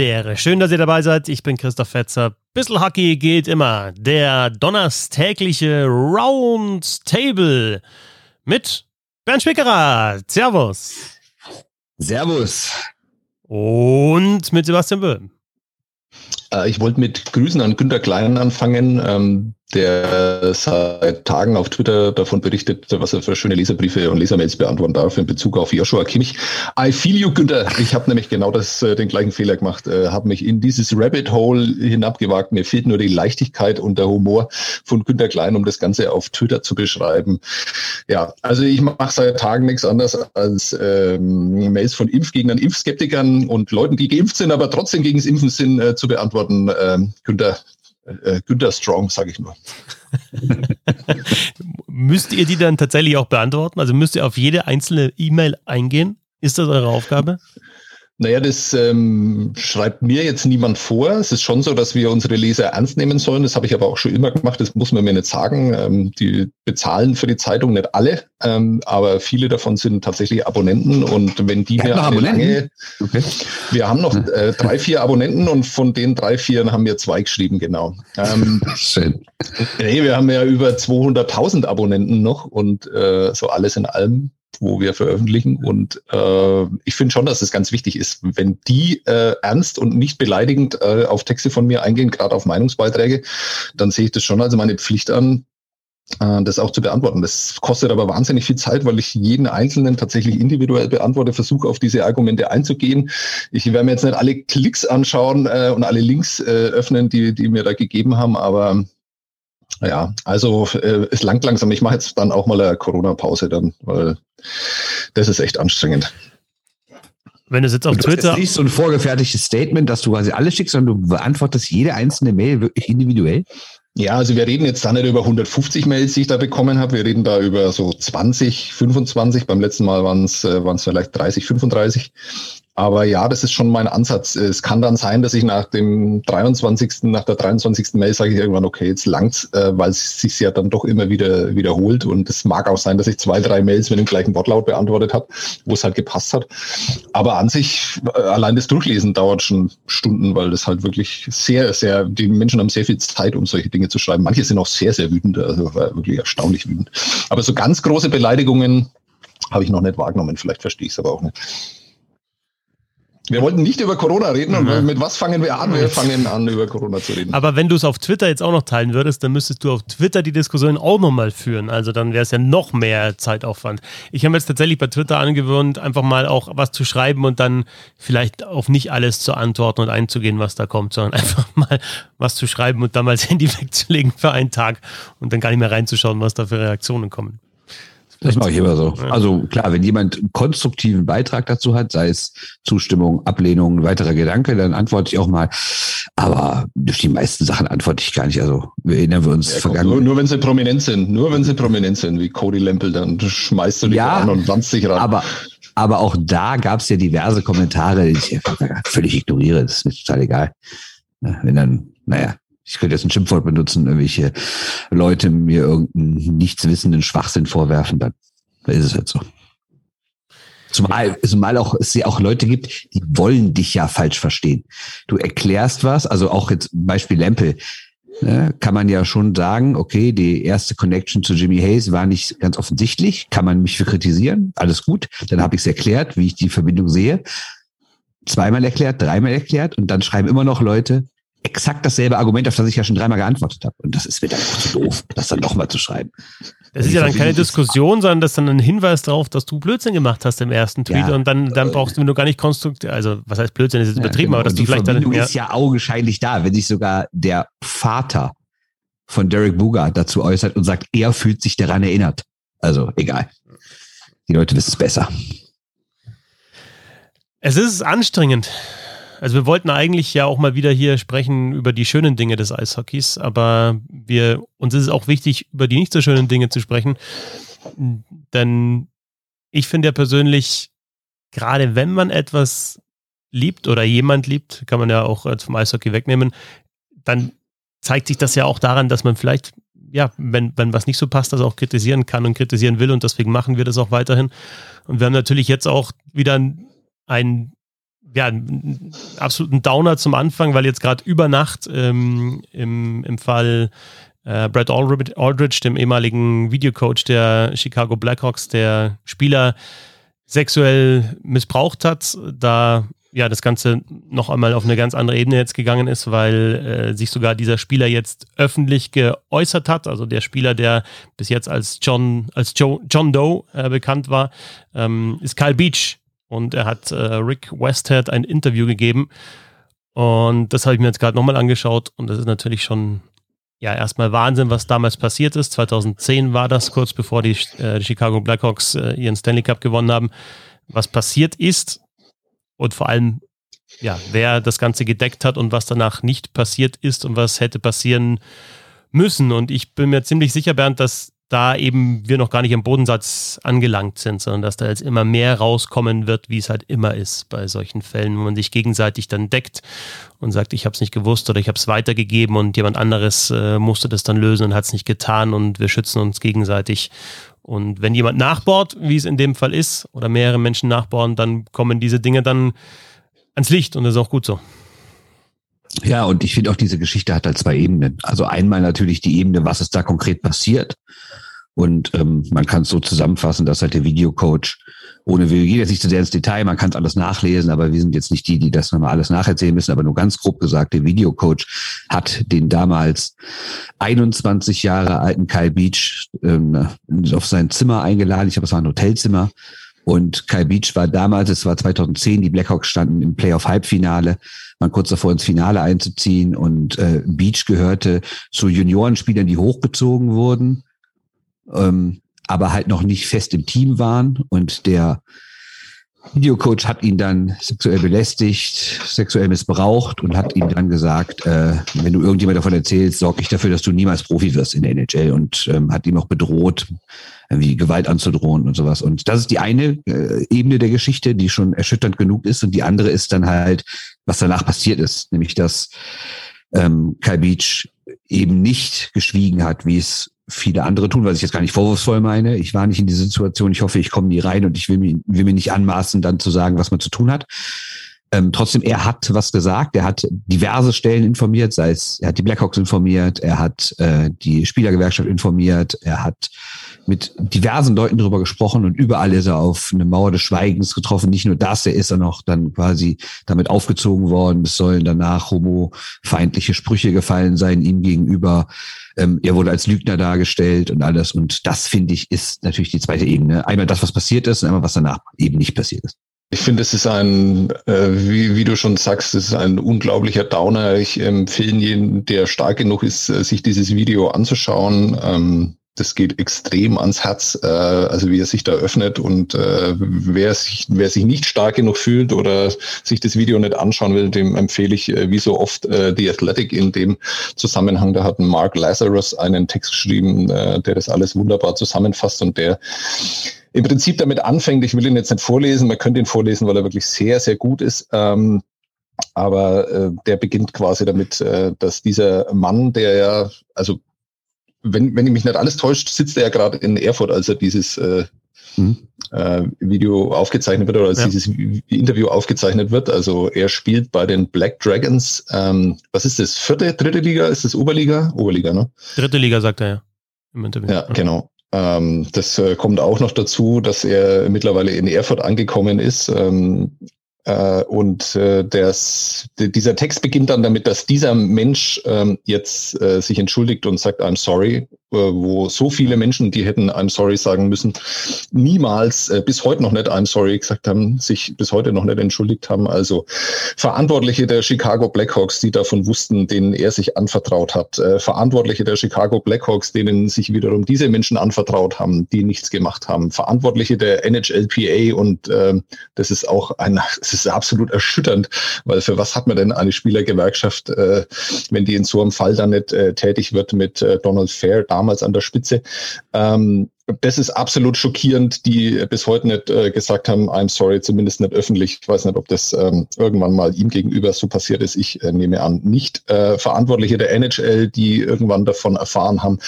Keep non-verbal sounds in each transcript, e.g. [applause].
Ehre. Schön, dass ihr dabei seid. Ich bin Christoph Fetzer. Bissl Hockey geht immer. Der donnerstägliche Roundtable mit Bernd Spickerer. Servus. Servus. Und mit Sebastian Böhm. Äh, ich wollte mit Grüßen an Günter Klein anfangen. Ähm, der seit Tagen auf Twitter davon berichtet, was er für schöne Leserbriefe und Lesermails beantworten darf in Bezug auf Joshua Kimmich. I feel you, Günther. Ich habe nämlich genau das, äh, den gleichen Fehler gemacht, äh, habe mich in dieses Rabbit Hole hinabgewagt. Mir fehlt nur die Leichtigkeit und der Humor von Günter Klein, um das Ganze auf Twitter zu beschreiben. Ja, also ich mache seit Tagen nichts anderes als ähm, Mails von Impfgegnern, Impfskeptikern und Leuten, die geimpft sind, aber trotzdem gegen das Impfen sind, äh, zu beantworten. Ähm, Günther, äh, Günther Strong, sage ich nur. [laughs] müsst ihr die dann tatsächlich auch beantworten? Also müsst ihr auf jede einzelne E-Mail eingehen? Ist das eure Aufgabe? Naja, das ähm, schreibt mir jetzt niemand vor. Es ist schon so, dass wir unsere Leser ernst nehmen sollen. Das habe ich aber auch schon immer gemacht. Das muss man mir nicht sagen. Ähm, die bezahlen für die Zeitung nicht alle, ähm, aber viele davon sind tatsächlich Abonnenten. Und wenn die mir eine lange, okay. wir haben noch äh, drei, vier Abonnenten und von den drei, vier haben wir zwei geschrieben, genau. Ähm, [laughs] Schön. Nee, wir haben ja über 200.000 Abonnenten noch und äh, so alles in allem wo wir veröffentlichen. Und äh, ich finde schon, dass es ganz wichtig ist, wenn die äh, ernst und nicht beleidigend äh, auf Texte von mir eingehen, gerade auf Meinungsbeiträge, dann sehe ich das schon als meine Pflicht an, äh, das auch zu beantworten. Das kostet aber wahnsinnig viel Zeit, weil ich jeden Einzelnen tatsächlich individuell beantworte, versuche auf diese Argumente einzugehen. Ich werde mir jetzt nicht alle Klicks anschauen äh, und alle Links äh, öffnen, die, die mir da gegeben haben, aber ja, also äh, es langt langsam. Ich mache jetzt dann auch mal eine Corona-Pause dann, weil das ist echt anstrengend. Wenn du sitzt auf Twitter. Das ist nicht so ein vorgefertigtes Statement, dass du quasi alles schickst, sondern du beantwortest jede einzelne Mail wirklich individuell. Ja, also wir reden jetzt da nicht über 150 Mails, die ich da bekommen habe. Wir reden da über so 20, 25. Beim letzten Mal waren es äh, vielleicht 30, 35. Aber ja, das ist schon mein Ansatz. Es kann dann sein, dass ich nach dem 23., nach der 23. Mail sage ich irgendwann, okay, jetzt langt's, äh, weil es sich ja dann doch immer wieder wiederholt. Und es mag auch sein, dass ich zwei, drei Mails mit dem gleichen Wortlaut beantwortet habe, wo es halt gepasst hat. Aber an sich, äh, allein das Durchlesen dauert schon Stunden, weil das halt wirklich sehr, sehr, die Menschen haben sehr viel Zeit, um solche Dinge zu schreiben. Manche sind auch sehr, sehr wütend, also wirklich erstaunlich wütend. Aber so ganz große Beleidigungen habe ich noch nicht wahrgenommen. Vielleicht verstehe ich es aber auch nicht. Wir wollten nicht über Corona reden und mhm. mit was fangen wir an? Wir fangen an, über Corona zu reden. Aber wenn du es auf Twitter jetzt auch noch teilen würdest, dann müsstest du auf Twitter die Diskussion auch nochmal führen. Also dann wäre es ja noch mehr Zeitaufwand. Ich habe jetzt tatsächlich bei Twitter angewöhnt, einfach mal auch was zu schreiben und dann vielleicht auf nicht alles zu antworten und einzugehen, was da kommt, sondern [laughs] einfach mal was zu schreiben und dann mal das Handy [laughs] wegzulegen für einen Tag und dann gar nicht mehr reinzuschauen, was da für Reaktionen kommen. Das mache ich immer so. Also klar, wenn jemand einen konstruktiven Beitrag dazu hat, sei es Zustimmung, Ablehnung, weiterer Gedanke, dann antworte ich auch mal. Aber durch die meisten Sachen antworte ich gar nicht. Also wir erinnern wir uns ja, vergangen. Nur, nur, wenn sie prominent sind, nur wenn sie prominent sind, wie Cody Lempel, dann schmeißt du dich ja, an und wandst dich ran. Aber aber auch da gab es ja diverse Kommentare, die ich völlig ignoriere. Das ist mir total egal. Wenn dann, naja, ich könnte jetzt ein Schimpfwort benutzen, irgendwelche Leute mir irgendeinen nichtswissenden Schwachsinn vorwerfen, dann, ist es halt so. Zumal, zumal auch, es ja auch Leute gibt, die wollen dich ja falsch verstehen. Du erklärst was, also auch jetzt Beispiel Lempel, ne, kann man ja schon sagen, okay, die erste Connection zu Jimmy Hayes war nicht ganz offensichtlich, kann man mich für kritisieren, alles gut, dann habe ich es erklärt, wie ich die Verbindung sehe, zweimal erklärt, dreimal erklärt und dann schreiben immer noch Leute, exakt dasselbe Argument, auf das ich ja schon dreimal geantwortet habe. Und das ist mir dann auch zu doof, das dann nochmal zu schreiben. Das ist ja dann keine Diskussion, sondern das ist dann ein Hinweis darauf, dass du Blödsinn gemacht hast im ersten Tweet ja, und dann, dann brauchst du nur gar nicht konstruktiv, also was heißt Blödsinn, ist jetzt übertrieben, ja, genau. aber dass du vielleicht dann. Die ist ja augenscheinlich da, wenn sich sogar der Vater von Derek Buga dazu äußert und sagt, er fühlt sich daran erinnert. Also egal. Die Leute wissen es besser. Es ist anstrengend. Also wir wollten eigentlich ja auch mal wieder hier sprechen über die schönen Dinge des Eishockeys, aber wir, uns ist es auch wichtig, über die nicht so schönen Dinge zu sprechen. Denn ich finde ja persönlich, gerade wenn man etwas liebt oder jemand liebt, kann man ja auch vom Eishockey wegnehmen, dann zeigt sich das ja auch daran, dass man vielleicht, ja, wenn, wenn was nicht so passt, das auch kritisieren kann und kritisieren will und deswegen machen wir das auch weiterhin. Und wir haben natürlich jetzt auch wieder ein ja, absolut ein Downer zum Anfang, weil jetzt gerade über Nacht ähm, im, im Fall äh, Brad Aldridge, dem ehemaligen Videocoach der Chicago Blackhawks, der Spieler sexuell missbraucht hat, da ja das Ganze noch einmal auf eine ganz andere Ebene jetzt gegangen ist, weil äh, sich sogar dieser Spieler jetzt öffentlich geäußert hat. Also der Spieler, der bis jetzt als John, als Joe, John Doe äh, bekannt war, ähm, ist Kyle Beach. Und er hat äh, Rick Westhead ein Interview gegeben. Und das habe ich mir jetzt gerade nochmal angeschaut. Und das ist natürlich schon ja, erstmal Wahnsinn, was damals passiert ist. 2010 war das, kurz bevor die, äh, die Chicago Blackhawks äh, ihren Stanley Cup gewonnen haben. Was passiert ist und vor allem, ja, wer das Ganze gedeckt hat und was danach nicht passiert ist und was hätte passieren müssen. Und ich bin mir ziemlich sicher, Bernd, dass da eben wir noch gar nicht am Bodensatz angelangt sind, sondern dass da jetzt immer mehr rauskommen wird, wie es halt immer ist bei solchen Fällen, wo man sich gegenseitig dann deckt und sagt, ich habe es nicht gewusst oder ich habe es weitergegeben und jemand anderes äh, musste das dann lösen und hat es nicht getan und wir schützen uns gegenseitig. Und wenn jemand nachbohrt, wie es in dem Fall ist, oder mehrere Menschen nachbohren, dann kommen diese Dinge dann ans Licht und das ist auch gut so. Ja, und ich finde auch, diese Geschichte hat halt zwei Ebenen. Also einmal natürlich die Ebene, was ist da konkret passiert. Und ähm, man kann es so zusammenfassen, dass halt der Videocoach, ohne wir gehen jetzt nicht zu sehr ins Detail, man kann es alles nachlesen, aber wir sind jetzt nicht die, die das nochmal alles nacherzählen müssen, aber nur ganz grob gesagt, der Videocoach hat den damals 21 Jahre alten Kyle Beach ähm, auf sein Zimmer eingeladen. Ich habe es war ein Hotelzimmer. Und Kyle Beach war damals, es war 2010, die Blackhawks standen im Playoff-Halbfinale, waren kurz davor ins Finale einzuziehen und äh, Beach gehörte zu Juniorenspielern, die hochgezogen wurden ähm, aber halt noch nicht fest im Team waren. Und der Videocoach hat ihn dann sexuell belästigt, sexuell missbraucht und hat ihm dann gesagt, äh, wenn du irgendjemand davon erzählst, sorge ich dafür, dass du niemals Profi wirst in der NHL und ähm, hat ihm auch bedroht, irgendwie Gewalt anzudrohen und sowas. Und das ist die eine äh, Ebene der Geschichte, die schon erschütternd genug ist. Und die andere ist dann halt, was danach passiert ist, nämlich dass ähm, Kai Beach eben nicht geschwiegen hat, wie es viele andere tun, was ich jetzt gar nicht vorwurfsvoll meine. Ich war nicht in dieser Situation. Ich hoffe, ich komme nie rein und ich will mir, will mir nicht anmaßen, dann zu sagen, was man zu tun hat. Ähm, trotzdem, er hat was gesagt. Er hat diverse Stellen informiert, sei es, er hat die Blackhawks informiert, er hat äh, die Spielergewerkschaft informiert, er hat mit diversen Leuten darüber gesprochen und überall ist er auf eine Mauer des Schweigens getroffen. Nicht nur das, er ist er noch dann quasi damit aufgezogen worden. Es sollen danach homofeindliche Sprüche gefallen sein ihm gegenüber. Ähm, er wurde als Lügner dargestellt und alles. Und das, finde ich, ist natürlich die zweite Ebene. Einmal das, was passiert ist und einmal, was danach eben nicht passiert ist. Ich finde, es ist ein, äh, wie, wie du schon sagst, es ist ein unglaublicher Downer. Ich empfehle jeden, der stark genug ist, äh, sich dieses Video anzuschauen. Ähm, das geht extrem ans Herz, äh, also wie er sich da öffnet und äh, wer, sich, wer sich nicht stark genug fühlt oder sich das Video nicht anschauen will, dem empfehle ich äh, wie so oft äh, The Athletic in dem Zusammenhang. Da hat Mark Lazarus einen Text geschrieben, äh, der das alles wunderbar zusammenfasst und der im Prinzip damit anfängt, ich will ihn jetzt nicht vorlesen, man könnte ihn vorlesen, weil er wirklich sehr, sehr gut ist. Ähm, aber äh, der beginnt quasi damit, äh, dass dieser Mann, der ja, also wenn, wenn ich mich nicht alles täuscht, sitzt er ja gerade in Erfurt, als er dieses äh, mhm. äh, Video aufgezeichnet wird oder als ja. dieses Interview aufgezeichnet wird. Also er spielt bei den Black Dragons. Ähm, was ist das? Vierte, dritte Liga? Ist das Oberliga? Oberliga, ne? Dritte Liga, sagt er ja. Im Interview. Ja, genau. Ähm, das äh, kommt auch noch dazu, dass er mittlerweile in Erfurt angekommen ist. Ähm, äh, und äh, das, dieser Text beginnt dann damit, dass dieser Mensch ähm, jetzt äh, sich entschuldigt und sagt, I'm sorry äh, wo so viele Menschen, die hätten I'm sorry sagen müssen, niemals äh, bis heute noch nicht I'm sorry gesagt haben, sich bis heute noch nicht entschuldigt haben. Also Verantwortliche der Chicago Blackhawks, die davon wussten, denen er sich anvertraut hat. Äh, Verantwortliche der Chicago Blackhawks, denen sich wiederum diese Menschen anvertraut haben, die nichts gemacht haben. Verantwortliche der NHLPA und äh, das ist auch ein, es ist absolut erschütternd, weil für was hat man denn eine Spielergewerkschaft, äh, wenn die in so einem Fall dann nicht äh, tätig wird mit äh, Donald Fair, damals an der Spitze. Ähm, das ist absolut schockierend, die bis heute nicht äh, gesagt haben, I'm sorry, zumindest nicht öffentlich. Ich weiß nicht, ob das ähm, irgendwann mal ihm gegenüber so passiert ist. Ich äh, nehme an, nicht. Äh, Verantwortliche der NHL, die irgendwann davon erfahren haben,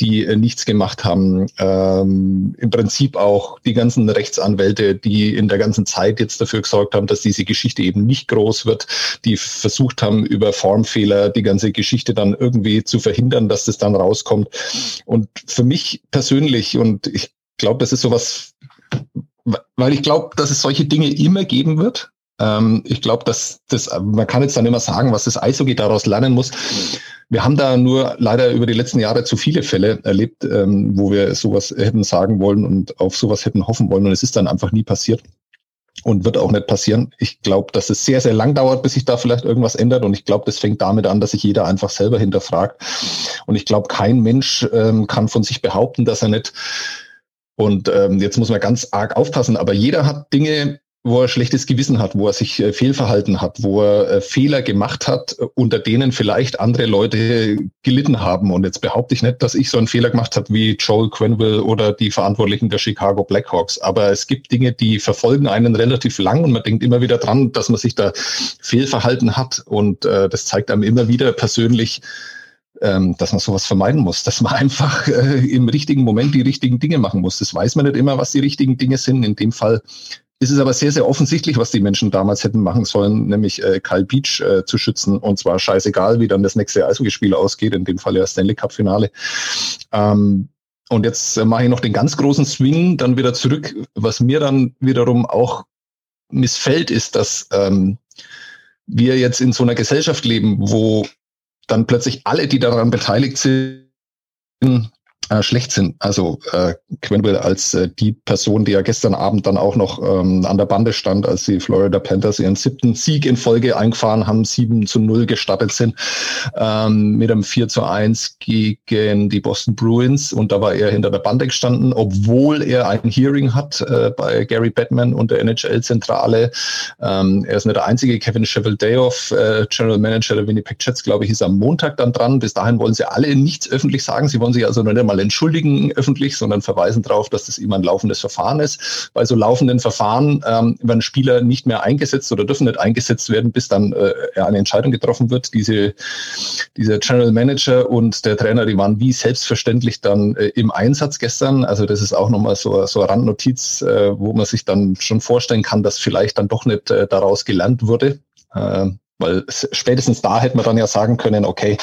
die äh, nichts gemacht haben. Ähm, Im Prinzip auch die ganzen Rechtsanwälte, die in der ganzen Zeit jetzt dafür gesorgt haben, dass diese Geschichte eben nicht groß wird, die versucht haben, über Formfehler die ganze Geschichte dann irgendwie zu verhindern, dass das dann rauskommt. Und für mich persönlich und ich glaube, das ist sowas, weil ich glaube, dass es solche Dinge immer geben wird. Ähm, ich glaube, dass das, man kann jetzt dann immer sagen, was das Eishockey daraus lernen muss. Wir haben da nur leider über die letzten Jahre zu viele Fälle erlebt, ähm, wo wir sowas hätten sagen wollen und auf sowas hätten hoffen wollen und es ist dann einfach nie passiert und wird auch nicht passieren. Ich glaube, dass es sehr, sehr lang dauert, bis sich da vielleicht irgendwas ändert. Und ich glaube, das fängt damit an, dass sich jeder einfach selber hinterfragt. Und ich glaube, kein Mensch ähm, kann von sich behaupten, dass er nicht. Und ähm, jetzt muss man ganz arg aufpassen, aber jeder hat Dinge wo er schlechtes Gewissen hat, wo er sich äh, fehlverhalten hat, wo er äh, Fehler gemacht hat, äh, unter denen vielleicht andere Leute gelitten haben. Und jetzt behaupte ich nicht, dass ich so einen Fehler gemacht habe wie Joel Quenville oder die Verantwortlichen der Chicago Blackhawks. Aber es gibt Dinge, die verfolgen einen relativ lang und man denkt immer wieder dran, dass man sich da fehlverhalten hat. Und äh, das zeigt einem immer wieder persönlich, ähm, dass man sowas vermeiden muss, dass man [laughs] einfach äh, im richtigen Moment die richtigen Dinge machen muss. Das weiß man nicht immer, was die richtigen Dinge sind. In dem Fall ist es aber sehr, sehr offensichtlich, was die Menschen damals hätten machen sollen, nämlich äh, Kyle Beach äh, zu schützen. Und zwar scheißegal, wie dann das nächste Eishockeyspiel ausgeht, in dem Fall ja Stanley Cup-Finale. Ähm, und jetzt äh, mache ich noch den ganz großen Swing dann wieder zurück. Was mir dann wiederum auch missfällt, ist, dass ähm, wir jetzt in so einer Gesellschaft leben, wo dann plötzlich alle, die daran beteiligt sind, äh, schlecht sind. Also äh, Quenville als äh, die Person, die ja gestern Abend dann auch noch ähm, an der Bande stand, als die Florida Panthers ihren siebten Sieg in Folge eingefahren haben, 7 zu 0 gestartet sind, ähm, mit einem 4 zu 1 gegen die Boston Bruins. Und da war er hinter der Bande gestanden, obwohl er ein Hearing hat äh, bei Gary Batman und der NHL-Zentrale. Ähm, er ist nicht der einzige. Kevin Cheveldayoff, äh, General Manager der Winnipeg Jets, glaube ich, ist am Montag dann dran. Bis dahin wollen sie alle nichts öffentlich sagen. Sie wollen sich also nicht einmal entschuldigen öffentlich, sondern verweisen darauf, dass das immer ein laufendes Verfahren ist. Bei so laufenden Verfahren ähm, werden Spieler nicht mehr eingesetzt oder dürfen nicht eingesetzt werden, bis dann äh, eine Entscheidung getroffen wird. Diese, dieser General Manager und der Trainer, die waren wie selbstverständlich dann äh, im Einsatz gestern. Also das ist auch nochmal so, so eine Randnotiz, äh, wo man sich dann schon vorstellen kann, dass vielleicht dann doch nicht äh, daraus gelernt wurde. Äh, weil spätestens da hätte man dann ja sagen können, okay,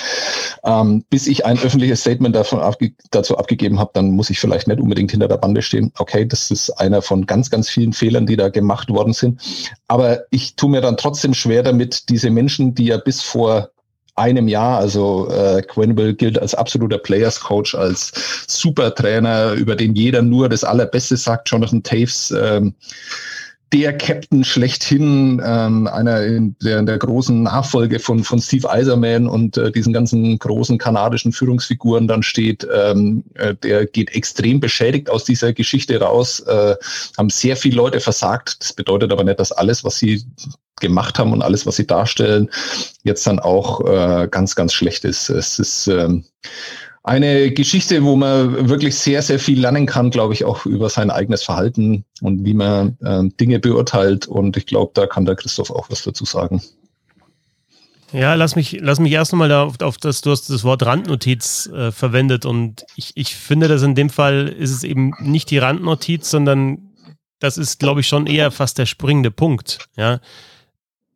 ähm, bis ich ein öffentliches Statement davon abge dazu abgegeben habe, dann muss ich vielleicht nicht unbedingt hinter der Bande stehen. Okay, das ist einer von ganz, ganz vielen Fehlern, die da gemacht worden sind. Aber ich tue mir dann trotzdem schwer damit, diese Menschen, die ja bis vor einem Jahr. Also äh, Quenville gilt als absoluter Players Coach, als Supertrainer, über den jeder nur das Allerbeste sagt. Jonathan Taves ähm, der Captain schlechthin, ähm, einer in der, in der großen Nachfolge von, von Steve Eiserman und äh, diesen ganzen großen kanadischen Führungsfiguren dann steht, ähm, äh, der geht extrem beschädigt aus dieser Geschichte raus, äh, haben sehr viele Leute versagt. Das bedeutet aber nicht, dass alles, was sie gemacht haben und alles, was sie darstellen, jetzt dann auch äh, ganz, ganz schlecht ist. Es ist ähm, eine Geschichte, wo man wirklich sehr, sehr viel lernen kann, glaube ich, auch über sein eigenes Verhalten und wie man äh, Dinge beurteilt. Und ich glaube, da kann der Christoph auch was dazu sagen. Ja, lass mich, lass mich erst nochmal auf, auf das, du hast das Wort Randnotiz äh, verwendet und ich, ich finde, dass in dem Fall ist es eben nicht die Randnotiz, sondern das ist, glaube ich, schon eher fast der springende Punkt. Ja,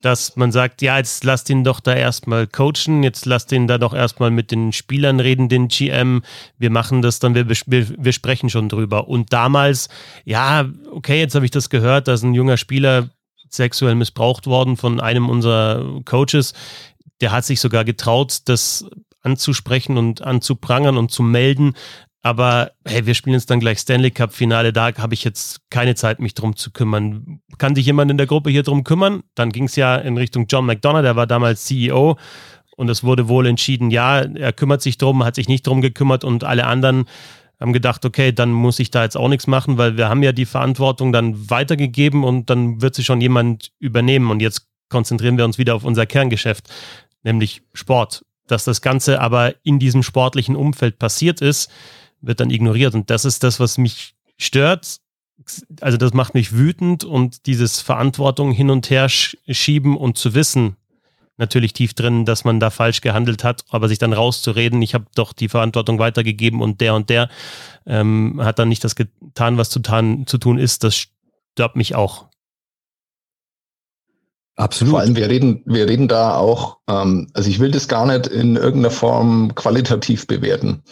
dass man sagt, ja, jetzt lasst ihn doch da erstmal coachen, jetzt lasst ihn da doch erstmal mit den Spielern reden, den GM, wir machen das dann, wir, wir, wir sprechen schon drüber. Und damals, ja, okay, jetzt habe ich das gehört, dass ein junger Spieler sexuell missbraucht worden von einem unserer Coaches, der hat sich sogar getraut, das anzusprechen und anzuprangern und zu melden. Aber hey, wir spielen jetzt dann gleich Stanley Cup Finale, da habe ich jetzt keine Zeit, mich drum zu kümmern. Kann sich jemand in der Gruppe hier drum kümmern? Dann ging es ja in Richtung John McDonough, der war damals CEO und es wurde wohl entschieden, ja, er kümmert sich drum, hat sich nicht drum gekümmert und alle anderen haben gedacht, okay, dann muss ich da jetzt auch nichts machen, weil wir haben ja die Verantwortung dann weitergegeben und dann wird sich schon jemand übernehmen und jetzt konzentrieren wir uns wieder auf unser Kerngeschäft, nämlich Sport. Dass das Ganze aber in diesem sportlichen Umfeld passiert ist, wird dann ignoriert. Und das ist das, was mich stört. Also das macht mich wütend und dieses Verantwortung hin und her schieben und zu wissen, natürlich tief drin, dass man da falsch gehandelt hat, aber sich dann rauszureden, ich habe doch die Verantwortung weitergegeben und der und der ähm, hat dann nicht das getan, was zu, tan, zu tun ist, das stört mich auch. Absolut. Vor allem, wir reden, wir reden da auch, ähm, also ich will das gar nicht in irgendeiner Form qualitativ bewerten.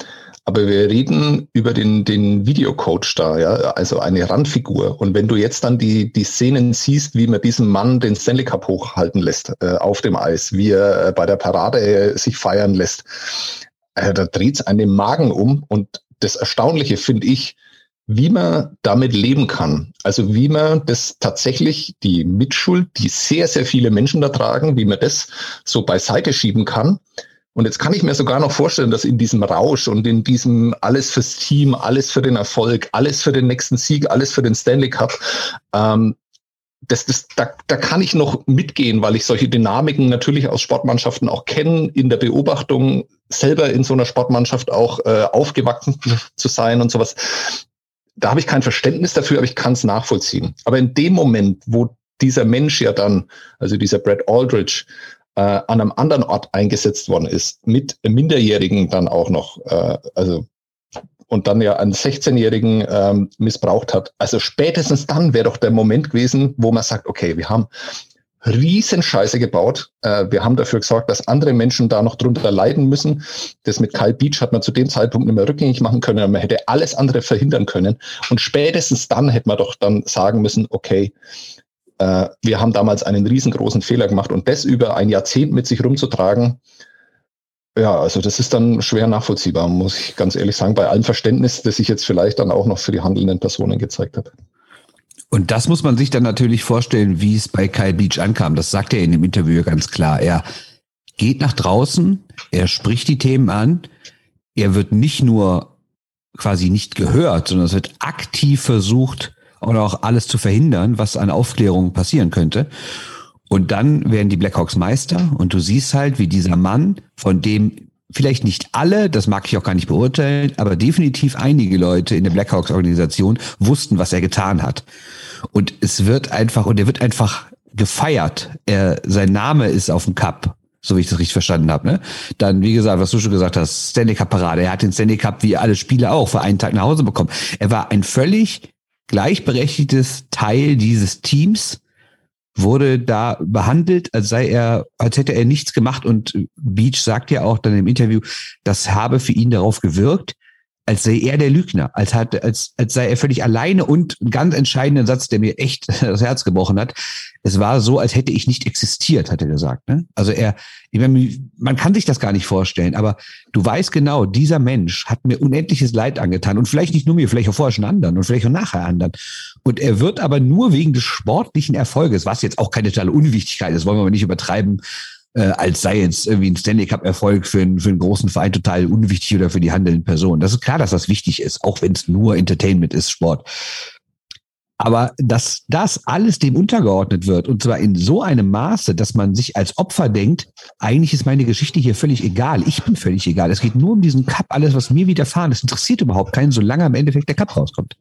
Aber wir reden über den, den Videocoach da, ja, also eine Randfigur. Und wenn du jetzt dann die, die Szenen siehst, wie man diesen Mann den Stanley Cup hochhalten lässt äh, auf dem Eis, wie er äh, bei der Parade äh, sich feiern lässt, äh, da dreht es einen Magen um. Und das Erstaunliche finde ich, wie man damit leben kann. Also wie man das tatsächlich, die Mitschuld, die sehr, sehr viele Menschen da tragen, wie man das so beiseite schieben kann und jetzt kann ich mir sogar noch vorstellen, dass in diesem Rausch und in diesem alles fürs Team, alles für den Erfolg, alles für den nächsten Sieg, alles für den Stanley Cup, ähm, das, das, da, da kann ich noch mitgehen, weil ich solche Dynamiken natürlich aus Sportmannschaften auch kenne, in der Beobachtung selber in so einer Sportmannschaft auch äh, aufgewachsen zu sein und sowas. Da habe ich kein Verständnis dafür, aber ich kann es nachvollziehen. Aber in dem Moment, wo dieser Mensch ja dann, also dieser Brad Aldridge, äh, an einem anderen Ort eingesetzt worden ist, mit Minderjährigen dann auch noch, äh, also und dann ja einen 16-Jährigen ähm, missbraucht hat. Also spätestens dann wäre doch der Moment gewesen, wo man sagt, okay, wir haben Riesenscheiße gebaut. Äh, wir haben dafür gesorgt, dass andere Menschen da noch drunter leiden müssen. Das mit Kyle Beach hat man zu dem Zeitpunkt nicht mehr rückgängig machen können. Man hätte alles andere verhindern können. Und spätestens dann hätte man doch dann sagen müssen, okay, wir haben damals einen riesengroßen Fehler gemacht und das über ein Jahrzehnt mit sich rumzutragen, ja, also das ist dann schwer nachvollziehbar, muss ich ganz ehrlich sagen, bei allem Verständnis, das ich jetzt vielleicht dann auch noch für die handelnden Personen gezeigt habe. Und das muss man sich dann natürlich vorstellen, wie es bei Kyle Beach ankam. Das sagt er in dem Interview ganz klar. Er geht nach draußen, er spricht die Themen an, er wird nicht nur quasi nicht gehört, sondern es wird aktiv versucht, oder auch alles zu verhindern, was an Aufklärung passieren könnte. Und dann werden die Blackhawks Meister und du siehst halt, wie dieser Mann, von dem vielleicht nicht alle, das mag ich auch gar nicht beurteilen, aber definitiv einige Leute in der Blackhawks Organisation wussten, was er getan hat. Und es wird einfach, und er wird einfach gefeiert. Er, sein Name ist auf dem Cup so wie ich das richtig verstanden habe. Ne? Dann, wie gesagt, was du schon gesagt hast, Stanley Cup Parade. Er hat den Stanley Cup wie alle Spieler auch für einen Tag nach Hause bekommen. Er war ein völlig gleichberechtigtes Teil dieses Teams, wurde da behandelt, als sei er, als hätte er nichts gemacht. Und Beach sagt ja auch dann im Interview, das habe für ihn darauf gewirkt, als sei er der Lügner, als, hat, als, als sei er völlig alleine und ein ganz entscheidender Satz, der mir echt [laughs] das Herz gebrochen hat. Es war so, als hätte ich nicht existiert, hat er gesagt. Ne? Also er, meine, man kann sich das gar nicht vorstellen, aber du weißt genau, dieser Mensch hat mir unendliches Leid angetan und vielleicht nicht nur mir, vielleicht auch vorher schon anderen und vielleicht auch nachher anderen. Und er wird aber nur wegen des sportlichen Erfolges, was jetzt auch keine totale Unwichtigkeit ist, wollen wir aber nicht übertreiben, äh, als sei jetzt irgendwie ein Stanley Cup Erfolg für, einen für einen großen Verein total unwichtig oder für die handelnden Personen. Das ist klar, dass das wichtig ist, auch wenn es nur Entertainment ist, Sport. Aber dass das alles dem untergeordnet wird, und zwar in so einem Maße, dass man sich als Opfer denkt, eigentlich ist meine Geschichte hier völlig egal. Ich bin völlig egal. Es geht nur um diesen Cup, alles, was mir widerfahren ist, interessiert überhaupt keinen, solange am Endeffekt der Cup rauskommt.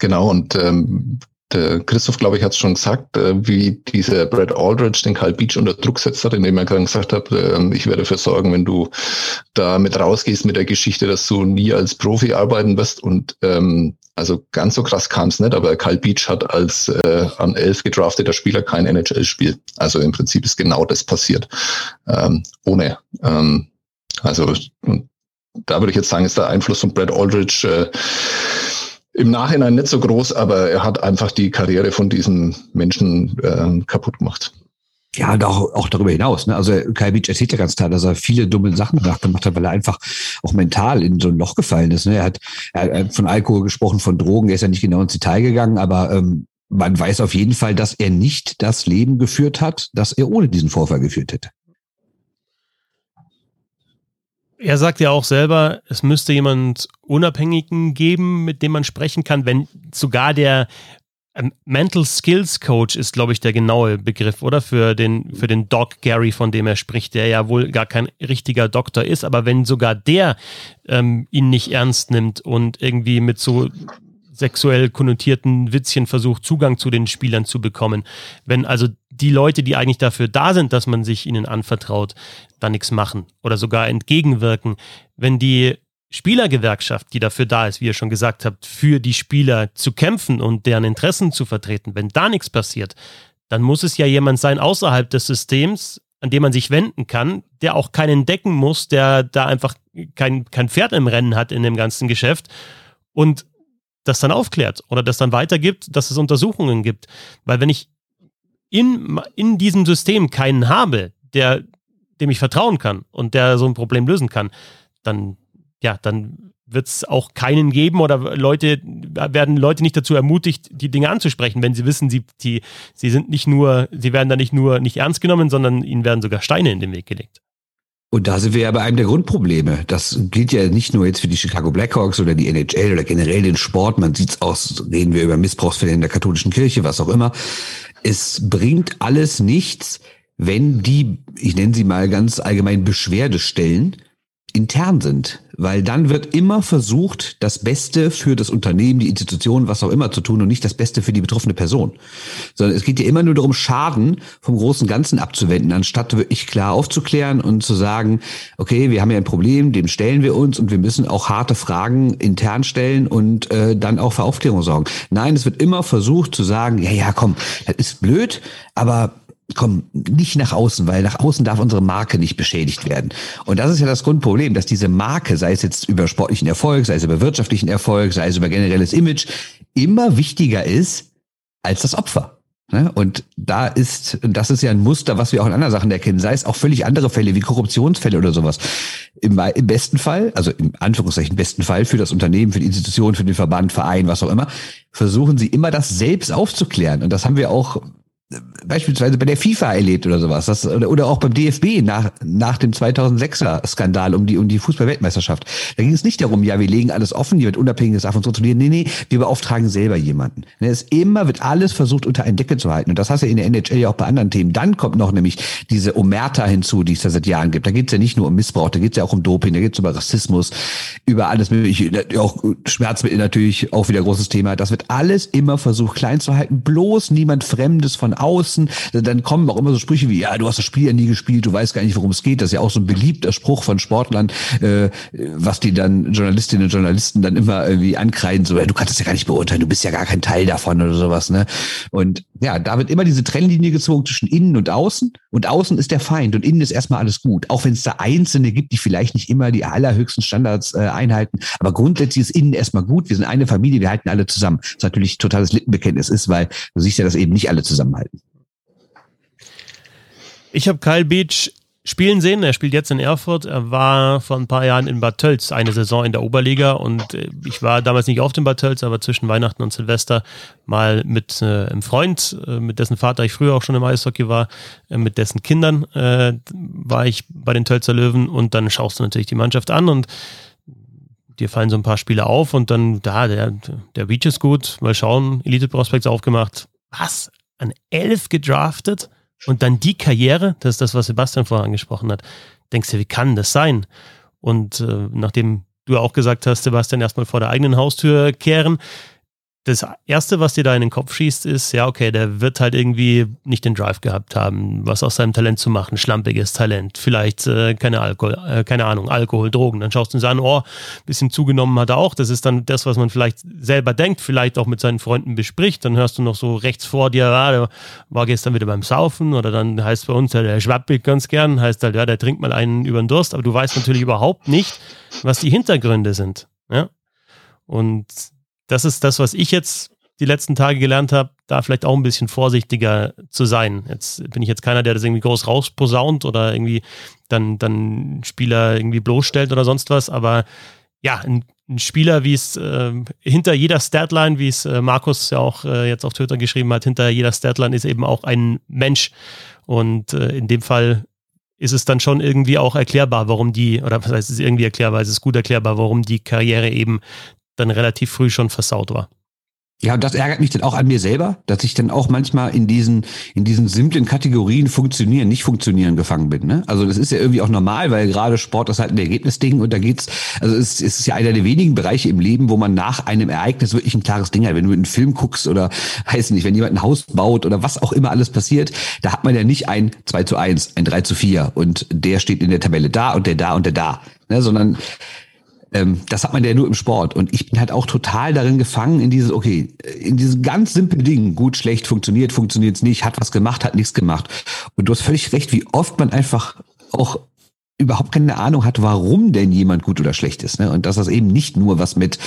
Genau, und ähm, der Christoph, glaube ich, hat es schon gesagt, äh, wie dieser Brad Aldridge den Kyle Beach unter Druck setzt hat, indem er gerade gesagt hat, äh, ich werde dafür sorgen, wenn du da mit rausgehst mit der Geschichte, dass du nie als Profi arbeiten wirst. Und ähm, also ganz so krass kam es nicht, aber Kyle Beach hat als äh, an elf gedrafteter Spieler kein NHL-Spiel. Also im Prinzip ist genau das passiert. Ähm, ohne. Ähm, also und da würde ich jetzt sagen, ist der Einfluss von Brad Aldridge äh, im Nachhinein nicht so groß, aber er hat einfach die Karriere von diesen Menschen äh, kaputt gemacht. Ja, und auch, auch darüber hinaus. Ne? Also Kai Beach erzählt ja ganz klar, dass er viele dumme Sachen nachgemacht hat, weil er einfach auch mental in so ein Loch gefallen ist. Ne? Er, hat, er hat von Alkohol gesprochen, von Drogen, er ist ja nicht genau ins Detail gegangen, aber ähm, man weiß auf jeden Fall, dass er nicht das Leben geführt hat, das er ohne diesen Vorfall geführt hätte. Er sagt ja auch selber, es müsste jemand Unabhängigen geben, mit dem man sprechen kann, wenn sogar der ähm, Mental Skills Coach ist, glaube ich, der genaue Begriff, oder? Für den, für den Doc Gary, von dem er spricht, der ja wohl gar kein richtiger Doktor ist. Aber wenn sogar der ähm, ihn nicht ernst nimmt und irgendwie mit so sexuell konnotierten Witzchen versucht, Zugang zu den Spielern zu bekommen, wenn also die Leute, die eigentlich dafür da sind, dass man sich ihnen anvertraut, da nichts machen oder sogar entgegenwirken, wenn die Spielergewerkschaft, die dafür da ist, wie ihr schon gesagt habt, für die Spieler zu kämpfen und deren Interessen zu vertreten, wenn da nichts passiert, dann muss es ja jemand sein außerhalb des Systems, an dem man sich wenden kann, der auch keinen decken muss, der da einfach kein, kein Pferd im Rennen hat in dem ganzen Geschäft und das dann aufklärt oder das dann weitergibt, dass es Untersuchungen gibt. Weil wenn ich in, in diesem System keinen habe, der, dem ich vertrauen kann und der so ein Problem lösen kann, dann ja, dann wird es auch keinen geben oder Leute werden Leute nicht dazu ermutigt, die Dinge anzusprechen, wenn sie wissen, sie, die, sie sind nicht nur, sie werden da nicht nur nicht ernst genommen, sondern ihnen werden sogar Steine in den Weg gelegt. Und da sind wir ja bei einem der Grundprobleme. Das gilt ja nicht nur jetzt für die Chicago Blackhawks oder die NHL oder generell den Sport. Man sieht's aus, reden wir über Missbrauchsfälle in der katholischen Kirche, was auch immer. Es bringt alles nichts, wenn die, ich nenne sie mal ganz allgemein Beschwerdestellen, intern sind, weil dann wird immer versucht, das Beste für das Unternehmen, die Institution, was auch immer zu tun und nicht das Beste für die betroffene Person. Sondern es geht ja immer nur darum, Schaden vom großen Ganzen abzuwenden, anstatt wirklich klar aufzuklären und zu sagen, okay, wir haben ja ein Problem, dem stellen wir uns und wir müssen auch harte Fragen intern stellen und äh, dann auch für Aufklärung sorgen. Nein, es wird immer versucht zu sagen, ja, ja, komm, das ist blöd, aber komm, nicht nach außen, weil nach außen darf unsere Marke nicht beschädigt werden. Und das ist ja das Grundproblem, dass diese Marke, sei es jetzt über sportlichen Erfolg, sei es über wirtschaftlichen Erfolg, sei es über generelles Image, immer wichtiger ist als das Opfer. Ne? Und da ist, das ist ja ein Muster, was wir auch in anderen Sachen erkennen, sei es auch völlig andere Fälle wie Korruptionsfälle oder sowas. Im, im besten Fall, also im Anführungszeichen besten Fall für das Unternehmen, für die Institution, für den Verband, Verein, was auch immer, versuchen sie immer das selbst aufzuklären. Und das haben wir auch beispielsweise bei der FIFA erlebt oder sowas. Das, oder, auch beim DFB nach, nach dem 2006er Skandal um die, um die Fußballweltmeisterschaft. Da ging es nicht darum, ja, wir legen alles offen, hier wird unabhängiges davon kontrollieren. Nee, nee, wir beauftragen selber jemanden. Ne, es immer wird alles versucht unter einen Deckel zu halten. Und das hast du in der NHL ja auch bei anderen Themen. Dann kommt noch nämlich diese Omerta hinzu, die es da seit Jahren gibt. Da geht es ja nicht nur um Missbrauch, da geht es ja auch um Doping, da geht es über Rassismus, über alles mögliche, auch Schmerzmittel natürlich auch wieder großes Thema. Das wird alles immer versucht klein zu halten. Bloß niemand Fremdes von außen. Dann kommen auch immer so Sprüche wie, ja, du hast das Spiel ja nie gespielt, du weißt gar nicht, worum es geht. Das ist ja auch so ein beliebter Spruch von Sportlern, äh, was die dann Journalistinnen und Journalisten dann immer irgendwie ankreiden, so, ja, du kannst es ja gar nicht beurteilen, du bist ja gar kein Teil davon oder sowas. Ne? Und ja, da wird immer diese Trennlinie gezogen zwischen innen und außen. Und außen ist der Feind und innen ist erstmal alles gut. Auch wenn es da Einzelne gibt, die vielleicht nicht immer die allerhöchsten Standards äh, einhalten. Aber grundsätzlich ist innen erstmal gut. Wir sind eine Familie, wir halten alle zusammen. Was natürlich totales Lippenbekenntnis ist, weil du siehst ja, dass eben nicht alle zusammenhalten. Ich habe Kyle Beach spielen sehen. Er spielt jetzt in Erfurt. Er war vor ein paar Jahren in Bad Tölz eine Saison in der Oberliga und äh, ich war damals nicht auf dem Bad Tölz, aber zwischen Weihnachten und Silvester mal mit äh, einem Freund, äh, mit dessen Vater ich früher auch schon im Eishockey war, äh, mit dessen Kindern äh, war ich bei den Tölzer Löwen und dann schaust du natürlich die Mannschaft an und dir fallen so ein paar Spiele auf und dann, da, der, der Beach ist gut, mal schauen, Elite Prospects aufgemacht. Was? An elf gedraftet? Und dann die Karriere, das ist das, was Sebastian vorher angesprochen hat. Denkst du, wie kann das sein? Und äh, nachdem du auch gesagt hast, Sebastian, erstmal vor der eigenen Haustür kehren, das Erste, was dir da in den Kopf schießt, ist, ja, okay, der wird halt irgendwie nicht den Drive gehabt haben, was aus seinem Talent zu machen, schlampiges Talent, vielleicht äh, keine Alkohol, äh, keine Ahnung, Alkohol, Drogen. Dann schaust du ihn an, oh, bisschen zugenommen hat er auch. Das ist dann das, was man vielleicht selber denkt, vielleicht auch mit seinen Freunden bespricht. Dann hörst du noch so rechts vor dir, ah, der war gestern wieder beim Saufen oder dann heißt bei uns, ja, der schwappelt ganz gern, heißt halt, ja, der trinkt mal einen über den Durst, aber du weißt natürlich überhaupt nicht, was die Hintergründe sind. Ja? Und das ist das, was ich jetzt die letzten Tage gelernt habe, da vielleicht auch ein bisschen vorsichtiger zu sein. Jetzt bin ich jetzt keiner, der das irgendwie groß rausposaunt oder irgendwie dann, dann Spieler irgendwie bloßstellt oder sonst was, aber ja, ein, ein Spieler, wie es äh, hinter jeder Statline, wie es äh, Markus ja auch äh, jetzt auf Twitter geschrieben hat, hinter jeder Statline ist eben auch ein Mensch. Und äh, in dem Fall ist es dann schon irgendwie auch erklärbar, warum die, oder was heißt es irgendwie erklärbar, es ist gut erklärbar, warum die Karriere eben dann relativ früh schon versaut war. Ja, und das ärgert mich dann auch an mir selber, dass ich dann auch manchmal in diesen, in diesen simplen Kategorien funktionieren, nicht funktionieren gefangen bin. Ne? Also das ist ja irgendwie auch normal, weil gerade Sport ist halt ein Ergebnisding und da geht's, also es, es ist ja einer der wenigen Bereiche im Leben, wo man nach einem Ereignis wirklich ein klares Ding hat. Wenn du einen Film guckst oder weiß nicht, wenn jemand ein Haus baut oder was auch immer alles passiert, da hat man ja nicht ein 2 zu 1, ein 3 zu 4 und der steht in der Tabelle da und der da und der da. Ne? Sondern ähm, das hat man ja nur im Sport. Und ich bin halt auch total darin gefangen, in dieses, okay, in dieses ganz simple Ding, gut, schlecht, funktioniert, funktioniert es nicht, hat was gemacht, hat nichts gemacht. Und du hast völlig recht, wie oft man einfach auch überhaupt keine Ahnung hat, warum denn jemand gut oder schlecht ist. Ne? Und dass das eben nicht nur was mit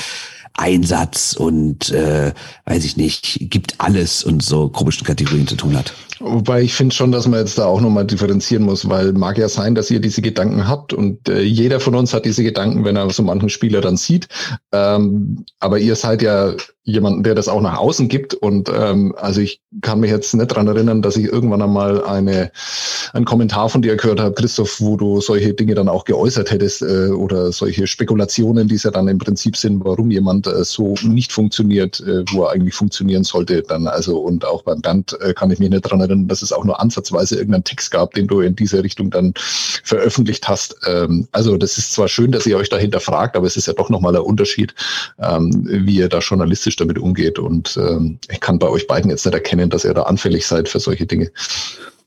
Einsatz und äh, weiß ich nicht, gibt alles und so komischen Kategorien zu tun hat. Wobei ich finde schon, dass man jetzt da auch nochmal differenzieren muss, weil mag ja sein, dass ihr diese Gedanken habt und äh, jeder von uns hat diese Gedanken, wenn er so manchen Spieler dann sieht. Ähm, aber ihr seid ja jemanden, der das auch nach außen gibt. Und ähm, also ich kann mich jetzt nicht dran erinnern, dass ich irgendwann einmal eine, einen Kommentar von dir gehört habe, Christoph, wo du solche Dinge dann auch geäußert hättest äh, oder solche Spekulationen, die es ja dann im Prinzip sind, warum jemand äh, so nicht funktioniert, äh, wo er eigentlich funktionieren sollte. Dann also und auch beim Band äh, kann ich mich nicht dran erinnern, dass es auch nur ansatzweise irgendeinen Text gab, den du in diese Richtung dann veröffentlicht hast. Ähm, also das ist zwar schön, dass ihr euch dahinter fragt, aber es ist ja doch nochmal ein Unterschied, ähm, wie ihr da journalistisch damit umgeht. Und ähm, ich kann bei euch beiden jetzt nicht erkennen, dass ihr da anfällig seid für solche Dinge.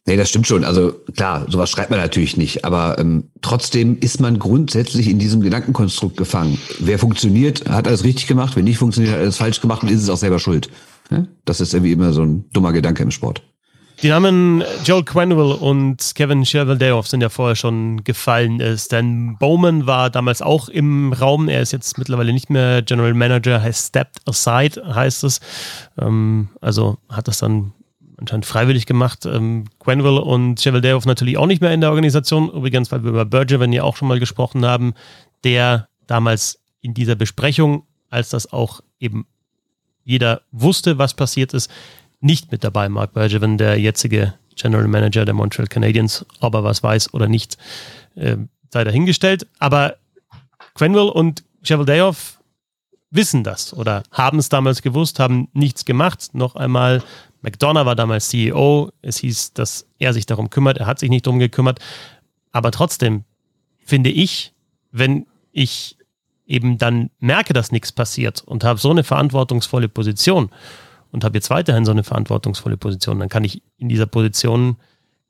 Nee, das stimmt schon. Also klar, sowas schreibt man natürlich nicht. Aber ähm, trotzdem ist man grundsätzlich in diesem Gedankenkonstrukt gefangen. Wer funktioniert, hat alles richtig gemacht. Wer nicht funktioniert, hat alles falsch gemacht und ist es auch selber schuld. Das ist irgendwie immer so ein dummer Gedanke im Sport. Die Namen Joel Quenville und Kevin Cheveldayoff sind ja vorher schon gefallen. Stan Bowman war damals auch im Raum. Er ist jetzt mittlerweile nicht mehr General Manager, heißt Stepped Aside, heißt es. Ähm, also hat das dann anscheinend freiwillig gemacht. Ähm, Quenville und Cheveldayoff natürlich auch nicht mehr in der Organisation. Übrigens, weil wir über Bergevin ja auch schon mal gesprochen haben, der damals in dieser Besprechung, als das auch eben jeder wusste, was passiert ist, nicht mit dabei, Mark Bergevin, der jetzige General Manager der Montreal Canadiens, ob er was weiß oder nicht, äh, sei dahingestellt. Aber Quenville und Cheveldayoff wissen das oder haben es damals gewusst, haben nichts gemacht. Noch einmal, McDonough war damals CEO. Es hieß, dass er sich darum kümmert. Er hat sich nicht darum gekümmert. Aber trotzdem finde ich, wenn ich eben dann merke, dass nichts passiert und habe so eine verantwortungsvolle Position und habe jetzt weiterhin so eine verantwortungsvolle Position, dann kann ich in dieser Position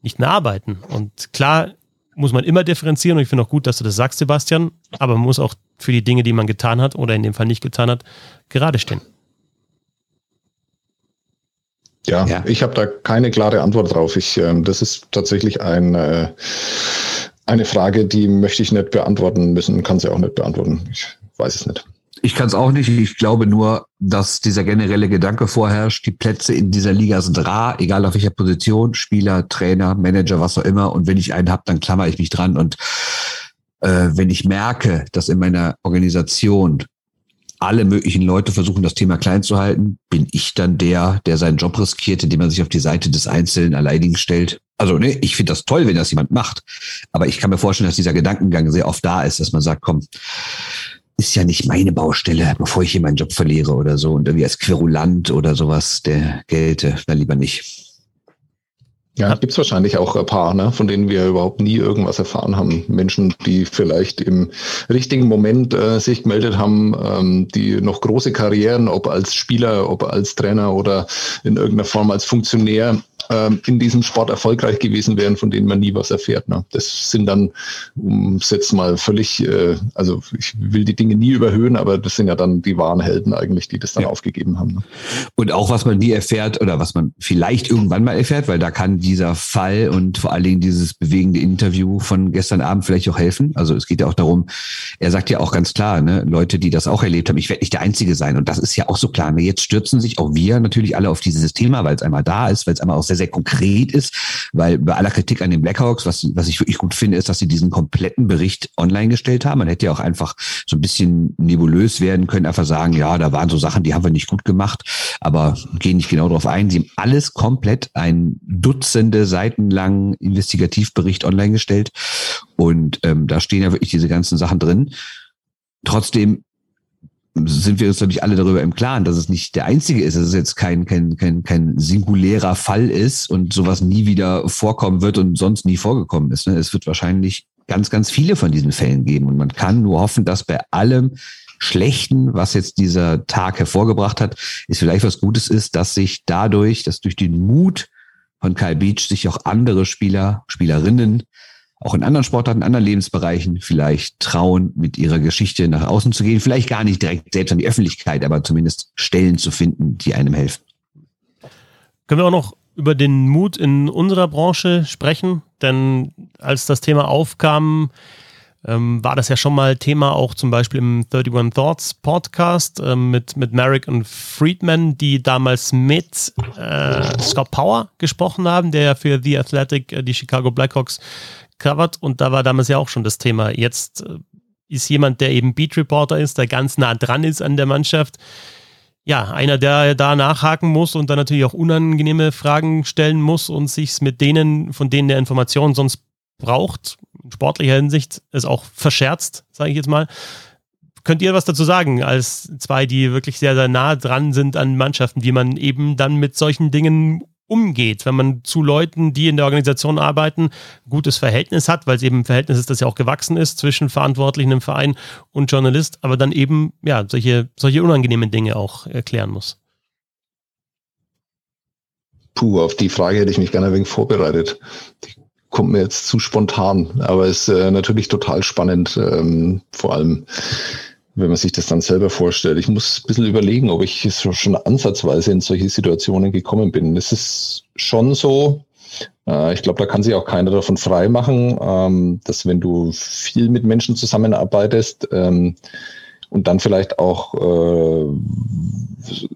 nicht mehr arbeiten. Und klar muss man immer differenzieren und ich finde auch gut, dass du das sagst, Sebastian, aber man muss auch für die Dinge, die man getan hat oder in dem Fall nicht getan hat, gerade stehen. Ja, ja. ich habe da keine klare Antwort drauf. Ich, äh, das ist tatsächlich ein, äh, eine Frage, die möchte ich nicht beantworten müssen, kann sie auch nicht beantworten. Ich weiß es nicht. Ich kann es auch nicht. Ich glaube nur, dass dieser generelle Gedanke vorherrscht, die Plätze in dieser Liga sind rar, egal auf welcher Position, Spieler, Trainer, Manager, was auch immer. Und wenn ich einen habe, dann klammer ich mich dran. Und äh, wenn ich merke, dass in meiner Organisation alle möglichen Leute versuchen, das Thema klein zu halten, bin ich dann der, der seinen Job riskiert, indem er sich auf die Seite des Einzelnen Alleinigen stellt. Also, ne, ich finde das toll, wenn das jemand macht. Aber ich kann mir vorstellen, dass dieser Gedankengang sehr oft da ist, dass man sagt, komm, ist ja nicht meine Baustelle, bevor ich hier meinen Job verliere oder so und irgendwie als Querulant oder sowas der gelte, dann lieber nicht. Ja, gibt es wahrscheinlich auch ein paar, ne, von denen wir überhaupt nie irgendwas erfahren haben. Menschen, die vielleicht im richtigen Moment äh, sich gemeldet haben, ähm, die noch große Karrieren, ob als Spieler, ob als Trainer oder in irgendeiner Form als Funktionär ähm, in diesem Sport erfolgreich gewesen wären, von denen man nie was erfährt. Ne? Das sind dann, um es jetzt mal völlig, äh, also ich will die Dinge nie überhöhen, aber das sind ja dann die wahren Helden eigentlich, die das dann ja. aufgegeben haben. Ne? Und auch was man nie erfährt oder was man vielleicht irgendwann mal erfährt, weil da kann dieser Fall und vor allen Dingen dieses bewegende Interview von gestern Abend vielleicht auch helfen. Also es geht ja auch darum, er sagt ja auch ganz klar, ne, Leute, die das auch erlebt haben, ich werde nicht der Einzige sein. Und das ist ja auch so klar. Ne? Jetzt stürzen sich auch wir natürlich alle auf dieses Thema, weil es einmal da ist, weil es einmal auch sehr, sehr konkret ist, weil bei aller Kritik an den Blackhawks, was, was ich wirklich gut finde, ist, dass sie diesen kompletten Bericht online gestellt haben. Man hätte ja auch einfach so ein bisschen nebulös werden können, einfach sagen, ja, da waren so Sachen, die haben wir nicht gut gemacht, aber gehen nicht genau darauf ein. Sie haben alles komplett ein Dutzende Seiten Investigativbericht online gestellt und ähm, da stehen ja wirklich diese ganzen Sachen drin. Trotzdem sind wir uns natürlich alle darüber im Klaren, dass es nicht der einzige ist, dass es jetzt kein, kein, kein, kein singulärer Fall ist und sowas nie wieder vorkommen wird und sonst nie vorgekommen ist. Ne? Es wird wahrscheinlich ganz, ganz viele von diesen Fällen geben. Und man kann nur hoffen, dass bei allem Schlechten, was jetzt dieser Tag hervorgebracht hat, ist vielleicht was Gutes ist, dass sich dadurch, dass durch den Mut von Kyle Beach sich auch andere Spieler, Spielerinnen auch in anderen Sportarten, in anderen Lebensbereichen vielleicht trauen, mit ihrer Geschichte nach außen zu gehen. Vielleicht gar nicht direkt selbst an die Öffentlichkeit, aber zumindest Stellen zu finden, die einem helfen. Können wir auch noch über den Mut in unserer Branche sprechen? Denn als das Thema aufkam, ähm, war das ja schon mal Thema auch zum Beispiel im 31 Thoughts Podcast ähm, mit, mit Merrick und Friedman, die damals mit äh, Scott Power gesprochen haben, der ja für The Athletic äh, die Chicago Blackhawks gecovert und da war damals ja auch schon das Thema. Jetzt äh, ist jemand, der eben Beat Reporter ist, der ganz nah dran ist an der Mannschaft. Ja, einer, der da nachhaken muss und dann natürlich auch unangenehme Fragen stellen muss und sich mit denen, von denen der Informationen sonst braucht, sportlicher Hinsicht, ist auch verscherzt, sage ich jetzt mal. Könnt ihr was dazu sagen, als zwei, die wirklich sehr, sehr nah dran sind an Mannschaften, wie man eben dann mit solchen Dingen umgeht, wenn man zu Leuten, die in der Organisation arbeiten, gutes Verhältnis hat, weil es eben ein Verhältnis ist, das ja auch gewachsen ist zwischen Verantwortlichen im Verein und Journalist, aber dann eben ja solche, solche unangenehmen Dinge auch erklären muss. Puh, auf die Frage hätte ich mich gerne ein wenig vorbereitet. Die kommt mir jetzt zu spontan, aber ist äh, natürlich total spannend, ähm, vor allem wenn man sich das dann selber vorstellt. Ich muss ein bisschen überlegen, ob ich schon ansatzweise in solche Situationen gekommen bin. Es ist schon so, äh, ich glaube, da kann sich auch keiner davon frei machen, ähm, dass wenn du viel mit Menschen zusammenarbeitest ähm, und dann vielleicht auch äh,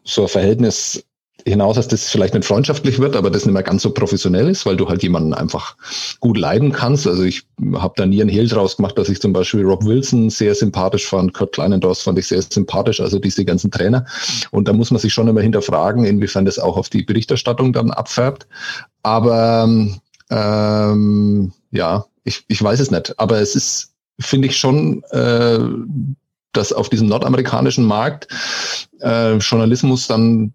so ein Verhältnis hinaus, dass das vielleicht nicht freundschaftlich wird, aber das nicht mehr ganz so professionell ist, weil du halt jemanden einfach gut leiden kannst. Also ich habe da nie einen Hehl draus gemacht, dass ich zum Beispiel Rob Wilson sehr sympathisch fand, Kurt Kleinendorf fand ich sehr sympathisch, also diese ganzen Trainer. Und da muss man sich schon immer hinterfragen, inwiefern das auch auf die Berichterstattung dann abfärbt. Aber ähm, ja, ich, ich weiß es nicht. Aber es ist, finde ich schon, äh, dass auf diesem nordamerikanischen Markt äh, Journalismus dann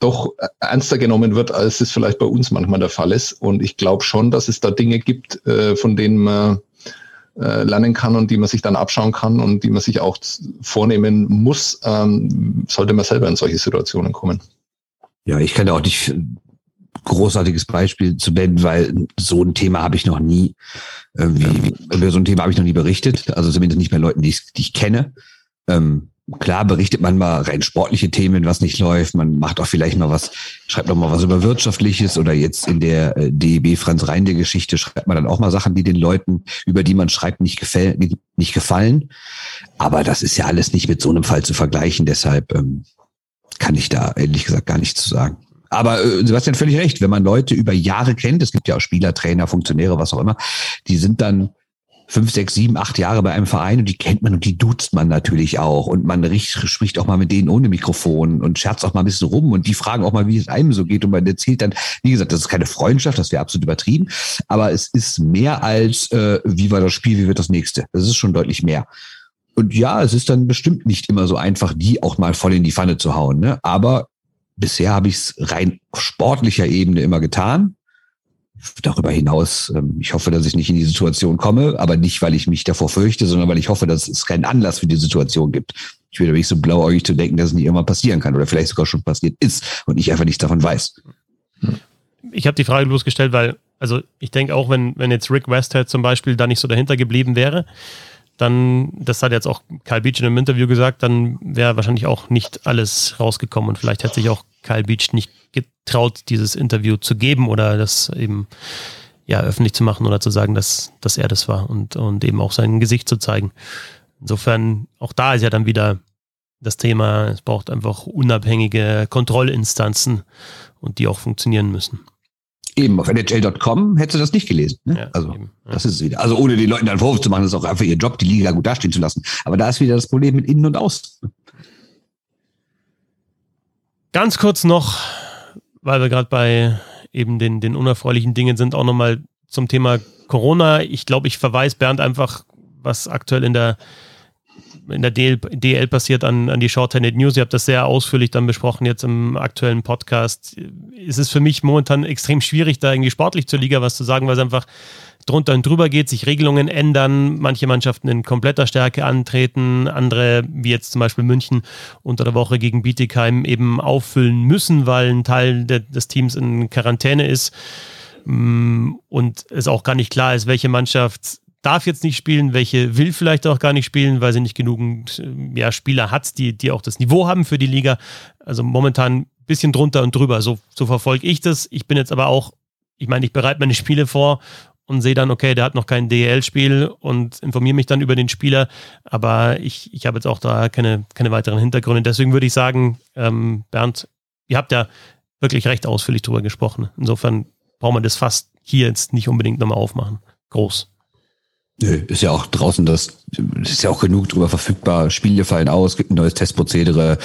doch ernster genommen wird, als es vielleicht bei uns manchmal der Fall ist. Und ich glaube schon, dass es da Dinge gibt, äh, von denen man äh, lernen kann und die man sich dann abschauen kann und die man sich auch vornehmen muss, ähm, sollte man selber in solche Situationen kommen. Ja, ich kann da auch nicht großartiges Beispiel zu nennen, weil so ein Thema habe ich noch nie, äh, wie, über so ein Thema habe ich noch nie berichtet, also zumindest nicht bei Leuten, die ich, die ich kenne. Ähm, klar berichtet man mal rein sportliche Themen, was nicht läuft. Man macht auch vielleicht mal was, schreibt noch mal was über Wirtschaftliches oder jetzt in der äh, DEB Franz Reinde Geschichte schreibt man dann auch mal Sachen, die den Leuten, über die man schreibt, nicht, gefällt, nicht gefallen. Aber das ist ja alles nicht mit so einem Fall zu vergleichen. Deshalb ähm, kann ich da ehrlich gesagt gar nichts zu sagen. Aber äh, Sebastian völlig recht, wenn man Leute über Jahre kennt, es gibt ja auch Spieler, Trainer, Funktionäre, was auch immer, die sind dann fünf, sechs, sieben, acht Jahre bei einem Verein und die kennt man und die duzt man natürlich auch und man riecht, spricht auch mal mit denen ohne Mikrofon und scherzt auch mal ein bisschen rum und die fragen auch mal, wie es einem so geht und man erzählt dann, wie gesagt, das ist keine Freundschaft, das wäre absolut übertrieben, aber es ist mehr als, äh, wie war das Spiel, wie wird das nächste. Das ist schon deutlich mehr. Und ja, es ist dann bestimmt nicht immer so einfach, die auch mal voll in die Pfanne zu hauen, ne? aber bisher habe ich es rein sportlicher Ebene immer getan darüber hinaus, ähm, ich hoffe, dass ich nicht in die Situation komme, aber nicht, weil ich mich davor fürchte, sondern weil ich hoffe, dass es keinen Anlass für die Situation gibt. Ich aber nicht so blauäugig zu denken, dass es nicht irgendwann passieren kann oder vielleicht sogar schon passiert ist und ich einfach nichts davon weiß. Ich habe die Frage losgestellt, weil, also ich denke auch, wenn, wenn jetzt Rick Westhead zum Beispiel da nicht so dahinter geblieben wäre, dann, das hat jetzt auch Kyle Beach in einem Interview gesagt, dann wäre wahrscheinlich auch nicht alles rausgekommen und vielleicht hätte sich auch Kyle Beach nicht getraut, dieses Interview zu geben oder das eben ja öffentlich zu machen oder zu sagen, dass, dass er das war und, und eben auch sein Gesicht zu zeigen. Insofern, auch da ist ja dann wieder das Thema, es braucht einfach unabhängige Kontrollinstanzen und die auch funktionieren müssen. Eben, auf NHL.com hättest du das nicht gelesen. Ne? Ja, also, eben, ja. das ist es wieder. Also, ohne den Leuten einen Vorwurf zu machen, ist auch einfach ihr Job, die Liga gut dastehen zu lassen. Aber da ist wieder das Problem mit Innen und Außen. Ganz kurz noch, weil wir gerade bei eben den, den unerfreulichen Dingen sind, auch nochmal zum Thema Corona. Ich glaube, ich verweise Bernd einfach, was aktuell in der in der DL, DL passiert an, an die Shorthanded News. Ihr habt das sehr ausführlich dann besprochen jetzt im aktuellen Podcast. Es ist für mich momentan extrem schwierig, da irgendwie sportlich zur Liga was zu sagen, weil es einfach drunter und drüber geht, sich Regelungen ändern, manche Mannschaften in kompletter Stärke antreten, andere, wie jetzt zum Beispiel München, unter der Woche gegen Bietigheim eben auffüllen müssen, weil ein Teil de des Teams in Quarantäne ist mm, und es auch gar nicht klar ist, welche Mannschaft darf jetzt nicht spielen, welche will vielleicht auch gar nicht spielen, weil sie nicht genügend ja, Spieler hat, die, die auch das Niveau haben für die Liga. Also momentan ein bisschen drunter und drüber. So, so verfolge ich das. Ich bin jetzt aber auch, ich meine, ich bereite meine Spiele vor und sehe dann, okay, der hat noch kein DL-Spiel und informiere mich dann über den Spieler. Aber ich, ich habe jetzt auch da keine, keine weiteren Hintergründe. Deswegen würde ich sagen, ähm, Bernd, ihr habt ja wirklich recht ausführlich drüber gesprochen. Insofern braucht man das fast hier jetzt nicht unbedingt nochmal aufmachen. Groß. Nö, ist ja auch draußen das, ist ja auch genug drüber verfügbar. Spiele fallen aus, gibt ein neues Testprozedere,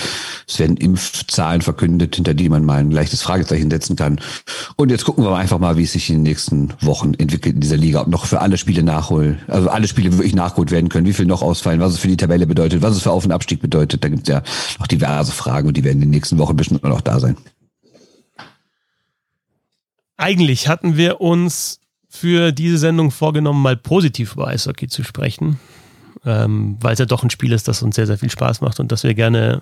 es werden Impfzahlen verkündet, hinter die man mal ein leichtes Fragezeichen setzen kann. Und jetzt gucken wir einfach mal, wie es sich in den nächsten Wochen entwickelt in dieser Liga, ob noch für alle Spiele nachholen, also alle Spiele wirklich nachgeholt werden können, wie viel noch ausfallen, was es für die Tabelle bedeutet, was es für Auf- und Abstieg bedeutet. Da gibt es ja noch diverse Fragen und die werden in den nächsten Wochen bestimmt noch da sein. Eigentlich hatten wir uns für diese Sendung vorgenommen, mal positiv über Eishockey zu sprechen, ähm, weil es ja doch ein Spiel ist, das uns sehr, sehr viel Spaß macht und das wir gerne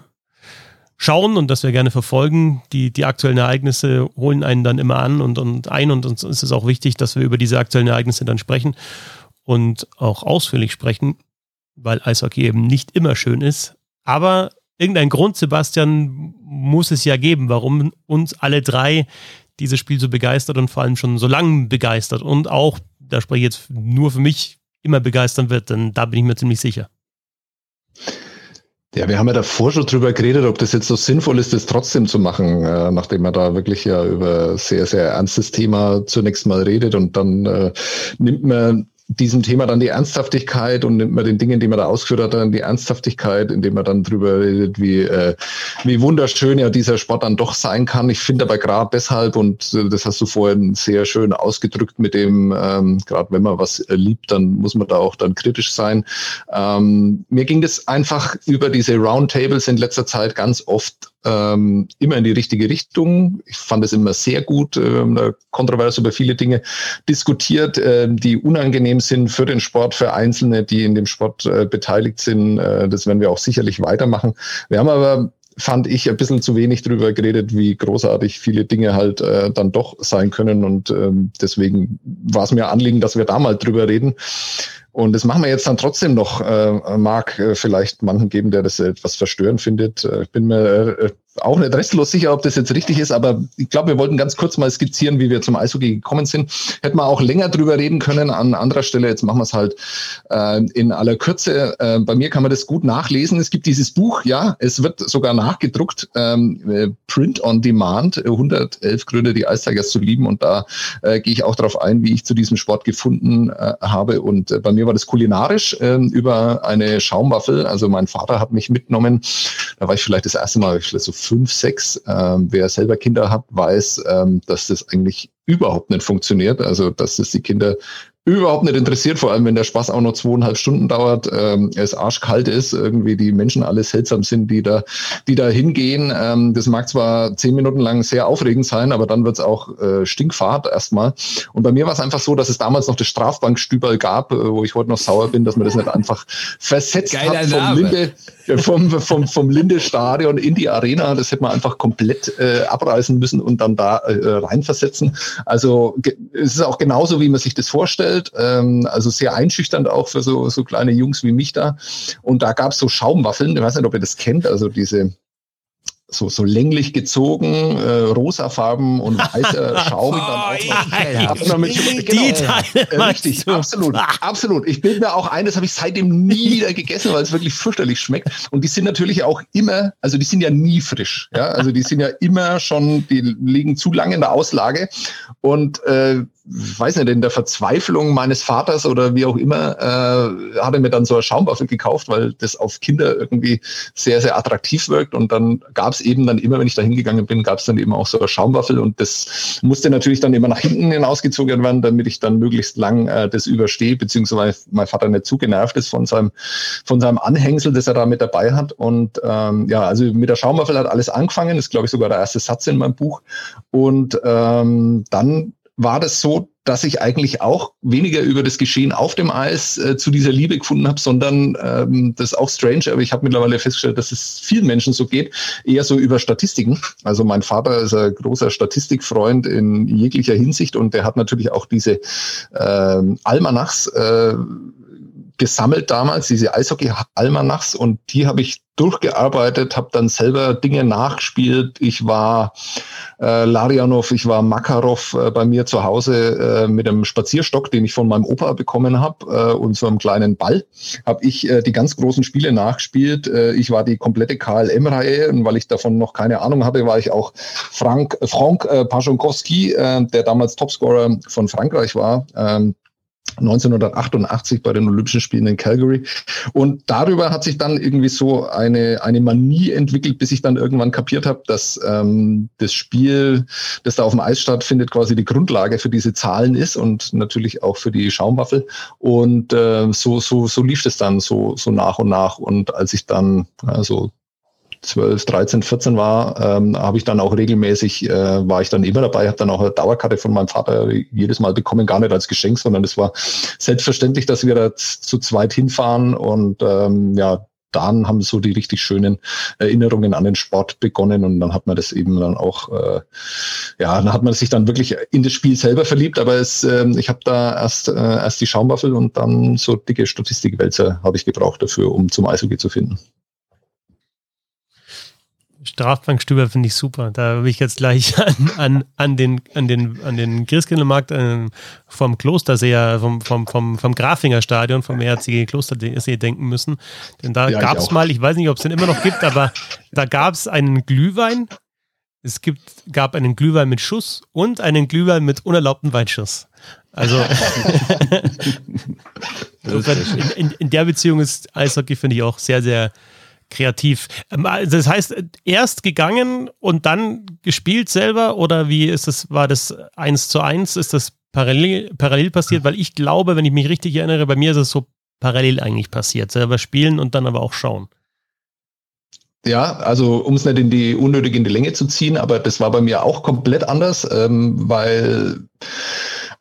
schauen und das wir gerne verfolgen. Die, die aktuellen Ereignisse holen einen dann immer an und, und ein und uns ist es auch wichtig, dass wir über diese aktuellen Ereignisse dann sprechen und auch ausführlich sprechen, weil Eishockey eben nicht immer schön ist. Aber irgendein Grund, Sebastian, muss es ja geben, warum uns alle drei dieses Spiel so begeistert und vor allem schon so lange begeistert und auch, da spreche ich jetzt nur für mich, immer begeistern wird, denn da bin ich mir ziemlich sicher. Ja, wir haben ja davor schon drüber geredet, ob das jetzt so sinnvoll ist, das trotzdem zu machen, äh, nachdem man da wirklich ja über sehr, sehr ernstes Thema zunächst mal redet und dann äh, nimmt man diesem Thema dann die Ernsthaftigkeit und nimmt man den Dingen, die man da ausgeführt hat, dann die Ernsthaftigkeit, indem man dann drüber redet, wie, äh, wie wunderschön ja dieser Sport dann doch sein kann. Ich finde aber gerade deshalb, und äh, das hast du vorhin sehr schön ausgedrückt mit dem, ähm, gerade wenn man was liebt, dann muss man da auch dann kritisch sein. Ähm, mir ging das einfach über diese Roundtables in letzter Zeit ganz oft ähm, immer in die richtige Richtung. Ich fand es immer sehr gut, äh, kontrovers über viele Dinge diskutiert, äh, die unangenehm sind für den Sport, für Einzelne, die in dem Sport äh, beteiligt sind. Äh, das werden wir auch sicherlich weitermachen. Wir haben aber fand ich ein bisschen zu wenig drüber geredet, wie großartig viele Dinge halt äh, dann doch sein können. Und ähm, deswegen war es mir Anliegen, dass wir da mal drüber reden. Und das machen wir jetzt dann trotzdem noch. Äh, mag äh, vielleicht manchen geben, der das etwas verstörend findet. Äh, ich bin mir äh, auch nicht restlos sicher, ob das jetzt richtig ist, aber ich glaube, wir wollten ganz kurz mal skizzieren, wie wir zum Eishockey gekommen sind. Hätten wir auch länger drüber reden können an anderer Stelle. Jetzt machen wir es halt äh, in aller Kürze. Äh, bei mir kann man das gut nachlesen. Es gibt dieses Buch, ja, es wird sogar nachgedruckt, ähm, äh, Print on Demand, 111 Gründe, die Eistigers zu lieben. Und da äh, gehe ich auch darauf ein, wie ich zu diesem Sport gefunden äh, habe. Und äh, bei mir war das kulinarisch äh, über eine Schaumwaffel. Also mein Vater hat mich mitgenommen. Da war ich vielleicht das erste Mal vielleicht so fünf, sechs. Ähm, wer selber Kinder hat, weiß, ähm, dass das eigentlich überhaupt nicht funktioniert. Also, dass das die Kinder überhaupt nicht interessiert, vor allem wenn der Spaß auch noch zweieinhalb Stunden dauert, ähm, es arschkalt ist, irgendwie die Menschen alle seltsam sind, die da, die da hingehen. Ähm, das mag zwar zehn Minuten lang sehr aufregend sein, aber dann wird's auch äh, Stinkfahrt erstmal. Und bei mir war es einfach so, dass es damals noch das Strafbankstüberl gab, äh, wo ich heute noch sauer bin, dass man das nicht einfach versetzt Geiler hat vom Linde, vom, vom, vom Linde-Stadion in die Arena. Das hätte man einfach komplett äh, abreißen müssen und dann da äh, reinversetzen. Also es ist auch genauso, wie man sich das vorstellt. Ähm, also sehr einschüchternd auch für so, so kleine Jungs wie mich da. Und da gab es so Schaumwaffeln. Ich weiß nicht, ob ihr das kennt. Also diese so, so länglich gezogen, äh, rosafarben und weißer [laughs] Schaum. dann auch noch, mit, die genau, Teile äh, richtig, absolut, absolut. Ich bilde mir auch ein, das habe ich seitdem nie wieder gegessen, weil es wirklich fürchterlich schmeckt. Und die sind natürlich auch immer, also die sind ja nie frisch. Ja, also die sind ja immer schon, die liegen zu lange in der Auslage. Und äh, weiß nicht, in der Verzweiflung meines Vaters oder wie auch immer, äh, hat er mir dann so eine Schaumwaffe gekauft, weil das auf Kinder irgendwie sehr, sehr attraktiv wirkt. Und dann gab es eben dann immer, wenn ich da hingegangen bin, gab es dann eben auch so eine Schaumwaffel und das musste natürlich dann immer nach hinten hinausgezogen werden, damit ich dann möglichst lang äh, das überstehe, beziehungsweise mein Vater nicht zu genervt ist von seinem, von seinem Anhängsel, das er da mit dabei hat. Und ähm, ja, also mit der Schaumwaffel hat alles angefangen, das ist, glaube ich, sogar der erste Satz in meinem Buch. Und ähm, dann war das so, dass ich eigentlich auch weniger über das Geschehen auf dem Eis äh, zu dieser Liebe gefunden habe, sondern ähm, das ist auch strange, aber ich habe mittlerweile festgestellt, dass es vielen Menschen so geht, eher so über Statistiken. Also mein Vater ist ein großer Statistikfreund in jeglicher Hinsicht und der hat natürlich auch diese äh, Almanachs äh, gesammelt damals, diese Eishockey-Almanachs und die habe ich durchgearbeitet, habe dann selber Dinge nachgespielt. Ich war äh, Larianov, ich war Makarov äh, bei mir zu Hause äh, mit einem Spazierstock, den ich von meinem Opa bekommen habe äh, und so einem kleinen Ball. Habe ich äh, die ganz großen Spiele nachgespielt. Äh, ich war die komplette KLM-Reihe und weil ich davon noch keine Ahnung hatte, war ich auch Frank, Frank äh, Paschonkowski, äh, der damals Topscorer von Frankreich war. Ähm, 1988 bei den Olympischen Spielen in Calgary. Und darüber hat sich dann irgendwie so eine, eine Manie entwickelt, bis ich dann irgendwann kapiert habe, dass ähm, das Spiel, das da auf dem Eis stattfindet, quasi die Grundlage für diese Zahlen ist und natürlich auch für die Schaumwaffel. Und äh, so, so, so lief es dann so, so nach und nach. Und als ich dann also 12, 13, 14 war, ähm, habe ich dann auch regelmäßig, äh, war ich dann immer dabei, habe dann auch eine Dauerkarte von meinem Vater jedes Mal bekommen, gar nicht als Geschenk, sondern es war selbstverständlich, dass wir da zu zweit hinfahren und ähm, ja, dann haben so die richtig schönen Erinnerungen an den Sport begonnen und dann hat man das eben dann auch, äh, ja, dann hat man sich dann wirklich in das Spiel selber verliebt, aber es, äh, ich habe da erst, äh, erst die Schaumwaffel und dann so dicke Statistikwälzer habe ich gebraucht dafür, um zum Eishockey zu finden. Strafbankstüber finde ich super. Da will ich jetzt gleich [laughs] an, an, an den, an den, an den Christkindlmarkt äh, vom Klostersee, vom, vom, vom, vom Grafinger Stadion, vom ERCG Klostersee denken müssen. Denn da ja, gab es mal, ich weiß nicht, ob es den immer noch gibt, aber da gab es einen Glühwein. Es gibt, gab einen Glühwein mit Schuss und einen Glühwein mit unerlaubten Weinschuss. Also [laughs] [laughs] in, in, in der Beziehung ist Eishockey, finde ich, auch sehr, sehr kreativ. Ähm, also das heißt, erst gegangen und dann gespielt selber oder wie ist das, war das eins zu eins? Ist das parallel, parallel passiert? Weil ich glaube, wenn ich mich richtig erinnere, bei mir ist es so parallel eigentlich passiert. Selber spielen und dann aber auch schauen. Ja, also um es nicht in die unnötig in die Länge zu ziehen, aber das war bei mir auch komplett anders, ähm, weil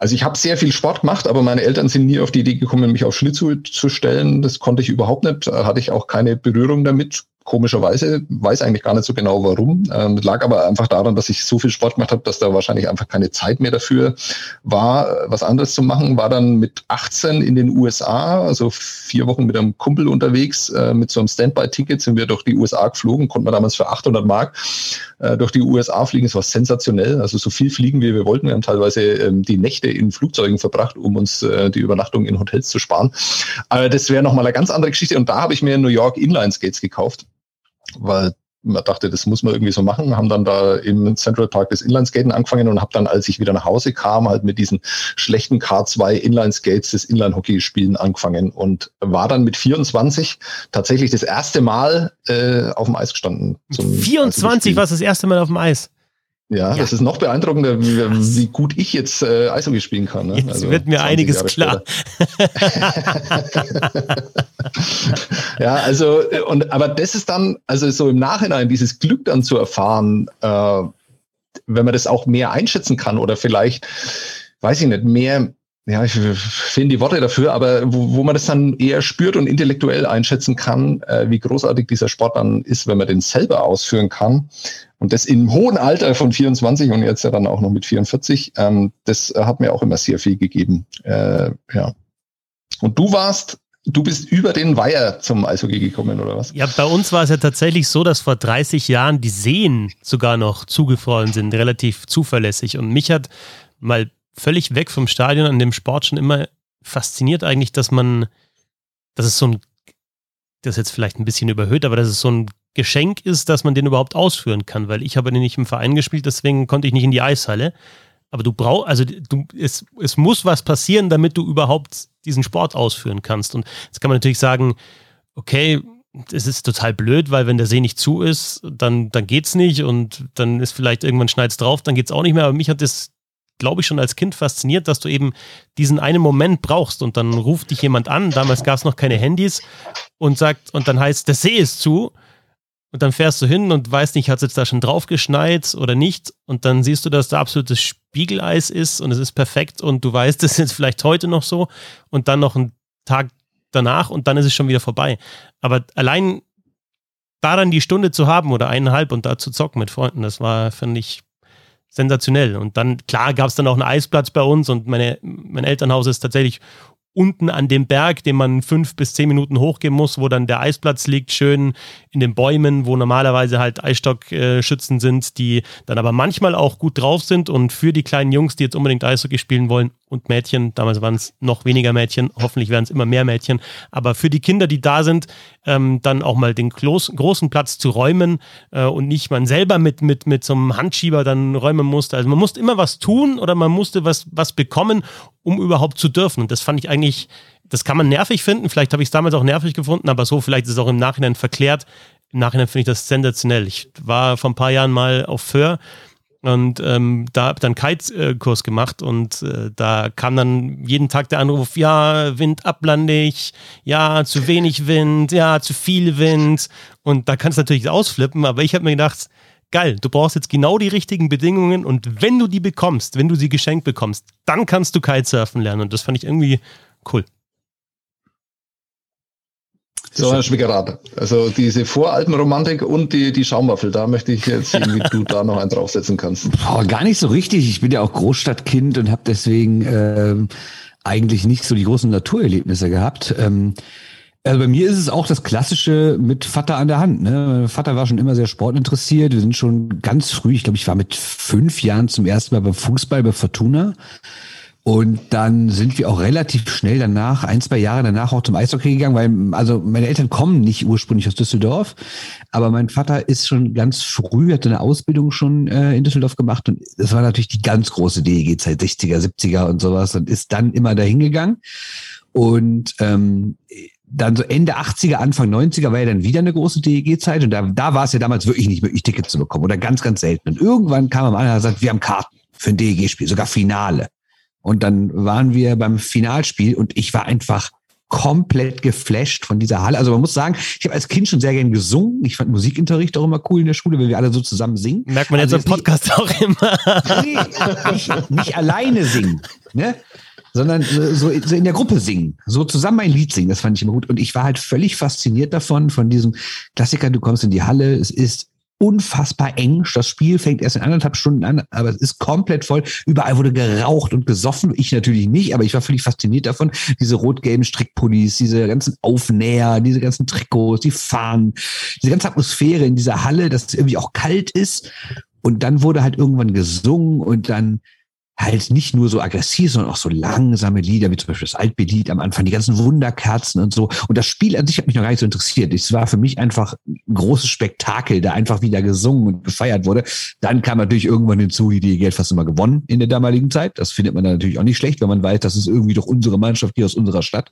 also ich habe sehr viel Sport gemacht, aber meine Eltern sind nie auf die Idee gekommen, mich auf Schlittschuh zu stellen. Das konnte ich überhaupt nicht, hatte ich auch keine Berührung damit komischerweise, weiß eigentlich gar nicht so genau warum. Ähm, lag aber einfach daran, dass ich so viel Sport gemacht habe, dass da wahrscheinlich einfach keine Zeit mehr dafür war, was anderes zu machen. War dann mit 18 in den USA, also vier Wochen mit einem Kumpel unterwegs, äh, mit so einem Standby-Ticket sind wir durch die USA geflogen, konnten wir damals für 800 Mark äh, durch die USA fliegen. Es war sensationell, also so viel fliegen, wie wir wollten. Wir haben teilweise ähm, die Nächte in Flugzeugen verbracht, um uns äh, die Übernachtung in Hotels zu sparen. Aber das wäre nochmal eine ganz andere Geschichte. Und da habe ich mir in New York Inline Skates gekauft weil man dachte, das muss man irgendwie so machen, haben dann da im Central Park das Inlineskaten angefangen und habe dann, als ich wieder nach Hause kam, halt mit diesen schlechten K2 Inlineskates das Inline-Hockey spielen angefangen und war dann mit 24 tatsächlich das erste Mal äh, auf dem Eis gestanden. 24 war das erste Mal auf dem Eis? Ja, ja, das ist noch beeindruckender, wie, wie gut ich jetzt äh, Eishockey spielen kann. Ne? Jetzt also wird mir einiges Jahre klar. [laughs] ja, also, und, aber das ist dann, also so im Nachhinein, dieses Glück dann zu erfahren, äh, wenn man das auch mehr einschätzen kann oder vielleicht, weiß ich nicht, mehr, ja, ich finde die Worte dafür, aber wo, wo man das dann eher spürt und intellektuell einschätzen kann, äh, wie großartig dieser Sport dann ist, wenn man den selber ausführen kann. Und das im hohen Alter von 24 und jetzt ja dann auch noch mit 44, ähm, das hat mir auch immer sehr viel gegeben. Äh, ja. Und du warst Du bist über den Weiher zum Eishockey gekommen, oder was? Ja, bei uns war es ja tatsächlich so, dass vor 30 Jahren die Seen sogar noch zugefroren sind, relativ zuverlässig. Und mich hat mal völlig weg vom Stadion an dem Sport schon immer fasziniert eigentlich, dass man, dass es so ein, das ist jetzt vielleicht ein bisschen überhöht, aber dass es so ein Geschenk ist, dass man den überhaupt ausführen kann, weil ich habe den nicht im Verein gespielt, deswegen konnte ich nicht in die Eishalle. Aber du brauchst, also du, es, es muss was passieren, damit du überhaupt diesen Sport ausführen kannst. Und jetzt kann man natürlich sagen, okay, es ist total blöd, weil wenn der See nicht zu ist, dann, dann geht's nicht und dann ist vielleicht irgendwann schneit's drauf, dann geht's auch nicht mehr. Aber mich hat das, glaube ich, schon als Kind fasziniert, dass du eben diesen einen Moment brauchst und dann ruft dich jemand an. Damals gab es noch keine Handys und sagt, und dann heißt, der See ist zu. Und dann fährst du hin und weißt nicht, hat es jetzt da schon drauf geschneit oder nicht. Und dann siehst du, dass da absolutes Spiegeleis ist und es ist perfekt und du weißt, [laughs] das ist jetzt vielleicht heute noch so und dann noch einen Tag danach und dann ist es schon wieder vorbei. Aber allein da dann die Stunde zu haben oder eineinhalb und da zu zocken mit Freunden, das war, finde ich, sensationell. Und dann, klar, gab es dann auch einen Eisplatz bei uns und meine, mein Elternhaus ist tatsächlich unten an dem Berg, den man fünf bis zehn Minuten hochgehen muss, wo dann der Eisplatz liegt, schön in den Bäumen, wo normalerweise halt Eisstockschützen sind, die dann aber manchmal auch gut drauf sind und für die kleinen Jungs, die jetzt unbedingt Eishockey spielen wollen und Mädchen, damals waren es noch weniger Mädchen, hoffentlich werden es immer mehr Mädchen, aber für die Kinder, die da sind, ähm, dann auch mal den groß, großen Platz zu räumen äh, und nicht man selber mit, mit, mit so einem Handschieber dann räumen musste. Also man musste immer was tun oder man musste was, was bekommen, um überhaupt zu dürfen. Und das fand ich eigentlich, das kann man nervig finden. Vielleicht habe ich es damals auch nervig gefunden, aber so vielleicht ist es auch im Nachhinein verklärt. Im Nachhinein finde ich das sensationell. Ich war vor ein paar Jahren mal auf Föhr und ähm, da habe dann Kite-Kurs gemacht und äh, da kam dann jeden Tag der Anruf, ja, Wind ablandig, ja, zu wenig Wind, ja, zu viel Wind. Und da kannst du natürlich ausflippen, aber ich habe mir gedacht, geil, du brauchst jetzt genau die richtigen Bedingungen und wenn du die bekommst, wenn du sie geschenkt bekommst, dann kannst du Kitesurfen lernen. Und das fand ich irgendwie cool. So, Herr Schwickerath, also diese Voralpenromantik und die, die Schaumwaffel, da möchte ich jetzt sehen, wie du da noch einen draufsetzen kannst. [laughs] Boah, gar nicht so richtig. Ich bin ja auch Großstadtkind und habe deswegen ähm, eigentlich nicht so die großen Naturerlebnisse gehabt. Ähm, also bei mir ist es auch das Klassische mit Vater an der Hand. Ne? Mein Vater war schon immer sehr sportinteressiert. Wir sind schon ganz früh, ich glaube, ich war mit fünf Jahren zum ersten Mal beim Fußball bei Fortuna. Und dann sind wir auch relativ schnell danach, ein, zwei Jahre danach auch zum Eishockey gegangen, weil also meine Eltern kommen nicht ursprünglich aus Düsseldorf, aber mein Vater ist schon ganz früh, hat eine Ausbildung schon äh, in Düsseldorf gemacht und das war natürlich die ganz große DEG-Zeit, 60er, 70er und sowas und ist dann immer dahin gegangen. Und ähm, dann so Ende 80er, Anfang 90er war ja dann wieder eine große DEG-Zeit und da, da war es ja damals wirklich nicht möglich, Tickets zu bekommen oder ganz, ganz selten. Und irgendwann kam am anderen und sagt, wir haben Karten für ein DEG-Spiel, sogar Finale. Und dann waren wir beim Finalspiel und ich war einfach komplett geflasht von dieser Halle. Also man muss sagen, ich habe als Kind schon sehr gern gesungen. Ich fand Musikunterricht auch immer cool in der Schule, wenn wir alle so zusammen singen. Merkt man also jetzt im Podcast nicht, auch immer. Nee, nicht, nicht alleine singen, ne? sondern so, so in der Gruppe singen, so zusammen ein Lied singen. Das fand ich immer gut. Und ich war halt völlig fasziniert davon, von diesem Klassiker, du kommst in die Halle, es ist unfassbar eng. Das Spiel fängt erst in anderthalb Stunden an, aber es ist komplett voll. Überall wurde geraucht und gesoffen. Ich natürlich nicht, aber ich war völlig fasziniert davon. Diese rot-gelben Strickpullis, diese ganzen Aufnäher, diese ganzen Trikots, die Fahnen, diese ganze Atmosphäre in dieser Halle, dass es irgendwie auch kalt ist. Und dann wurde halt irgendwann gesungen und dann halt nicht nur so aggressiv, sondern auch so langsame Lieder, wie zum Beispiel das Altbelied am Anfang, die ganzen Wunderkerzen und so. Und das Spiel an sich hat mich noch gar nicht so interessiert. Es war für mich einfach ein großes Spektakel, da einfach wieder gesungen und gefeiert wurde. Dann kam natürlich irgendwann hinzu, die Geld fast immer gewonnen in der damaligen Zeit. Das findet man dann natürlich auch nicht schlecht, wenn man weiß, das ist irgendwie doch unsere Mannschaft hier aus unserer Stadt.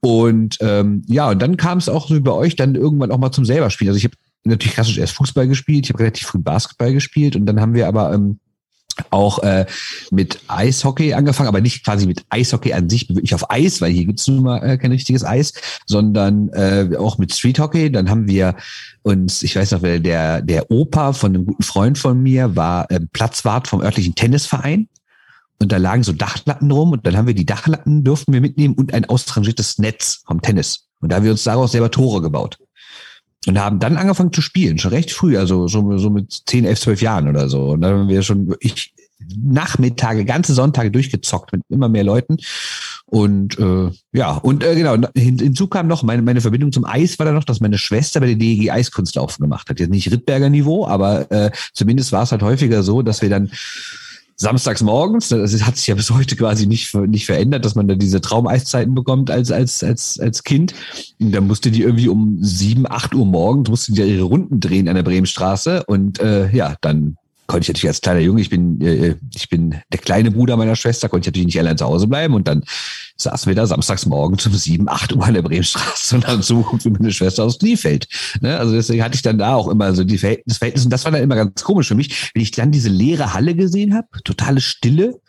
Und ähm, ja, und dann kam es auch so bei euch dann irgendwann auch mal zum selber Spielen. Also ich habe natürlich klassisch erst Fußball gespielt, ich habe relativ früh Basketball gespielt und dann haben wir aber ähm, auch äh, mit Eishockey angefangen, aber nicht quasi mit Eishockey an sich, wirklich auf Eis, weil hier gibt's nun mal äh, kein richtiges Eis, sondern äh, auch mit Street Hockey. Dann haben wir uns, ich weiß noch, der, der Opa von einem guten Freund von mir war äh, Platzwart vom örtlichen Tennisverein. Und da lagen so Dachlatten rum und dann haben wir die Dachlatten durften wir mitnehmen und ein ausrangiertes Netz vom Tennis. Und da haben wir uns daraus selber Tore gebaut und haben dann angefangen zu spielen, schon recht früh, also so, so mit 10, 11, 12 Jahren oder so. Und dann haben wir schon wirklich Nachmittage, ganze Sonntage durchgezockt mit immer mehr Leuten. Und äh, ja, und äh, genau, hin, hinzu kam noch, meine, meine Verbindung zum Eis war dann noch, dass meine Schwester bei der DEG Eiskunstlaufen gemacht hat. Jetzt nicht Rittberger Niveau, aber äh, zumindest war es halt häufiger so, dass wir dann samstags morgens, das hat sich ja bis heute quasi nicht, nicht verändert, dass man da diese Traumeiszeiten bekommt als, als, als, als Kind. Und dann musste die irgendwie um sieben, acht Uhr morgens, musste die ihre Runden drehen an der Bremenstraße und äh, ja, dann konnte ich natürlich als kleiner Junge, ich bin, äh, ich bin der kleine Bruder meiner Schwester, konnte ich natürlich nicht allein zu Hause bleiben und dann saßen wir da samstags morgens um sieben, acht Uhr an der Bremenstraße und dann suchen für meine Schwester aus Kniefeld. Ne? Also deswegen hatte ich dann da auch immer so die Verhältnis, Verhältnis und das war dann immer ganz komisch für mich, wenn ich dann diese leere Halle gesehen habe, totale Stille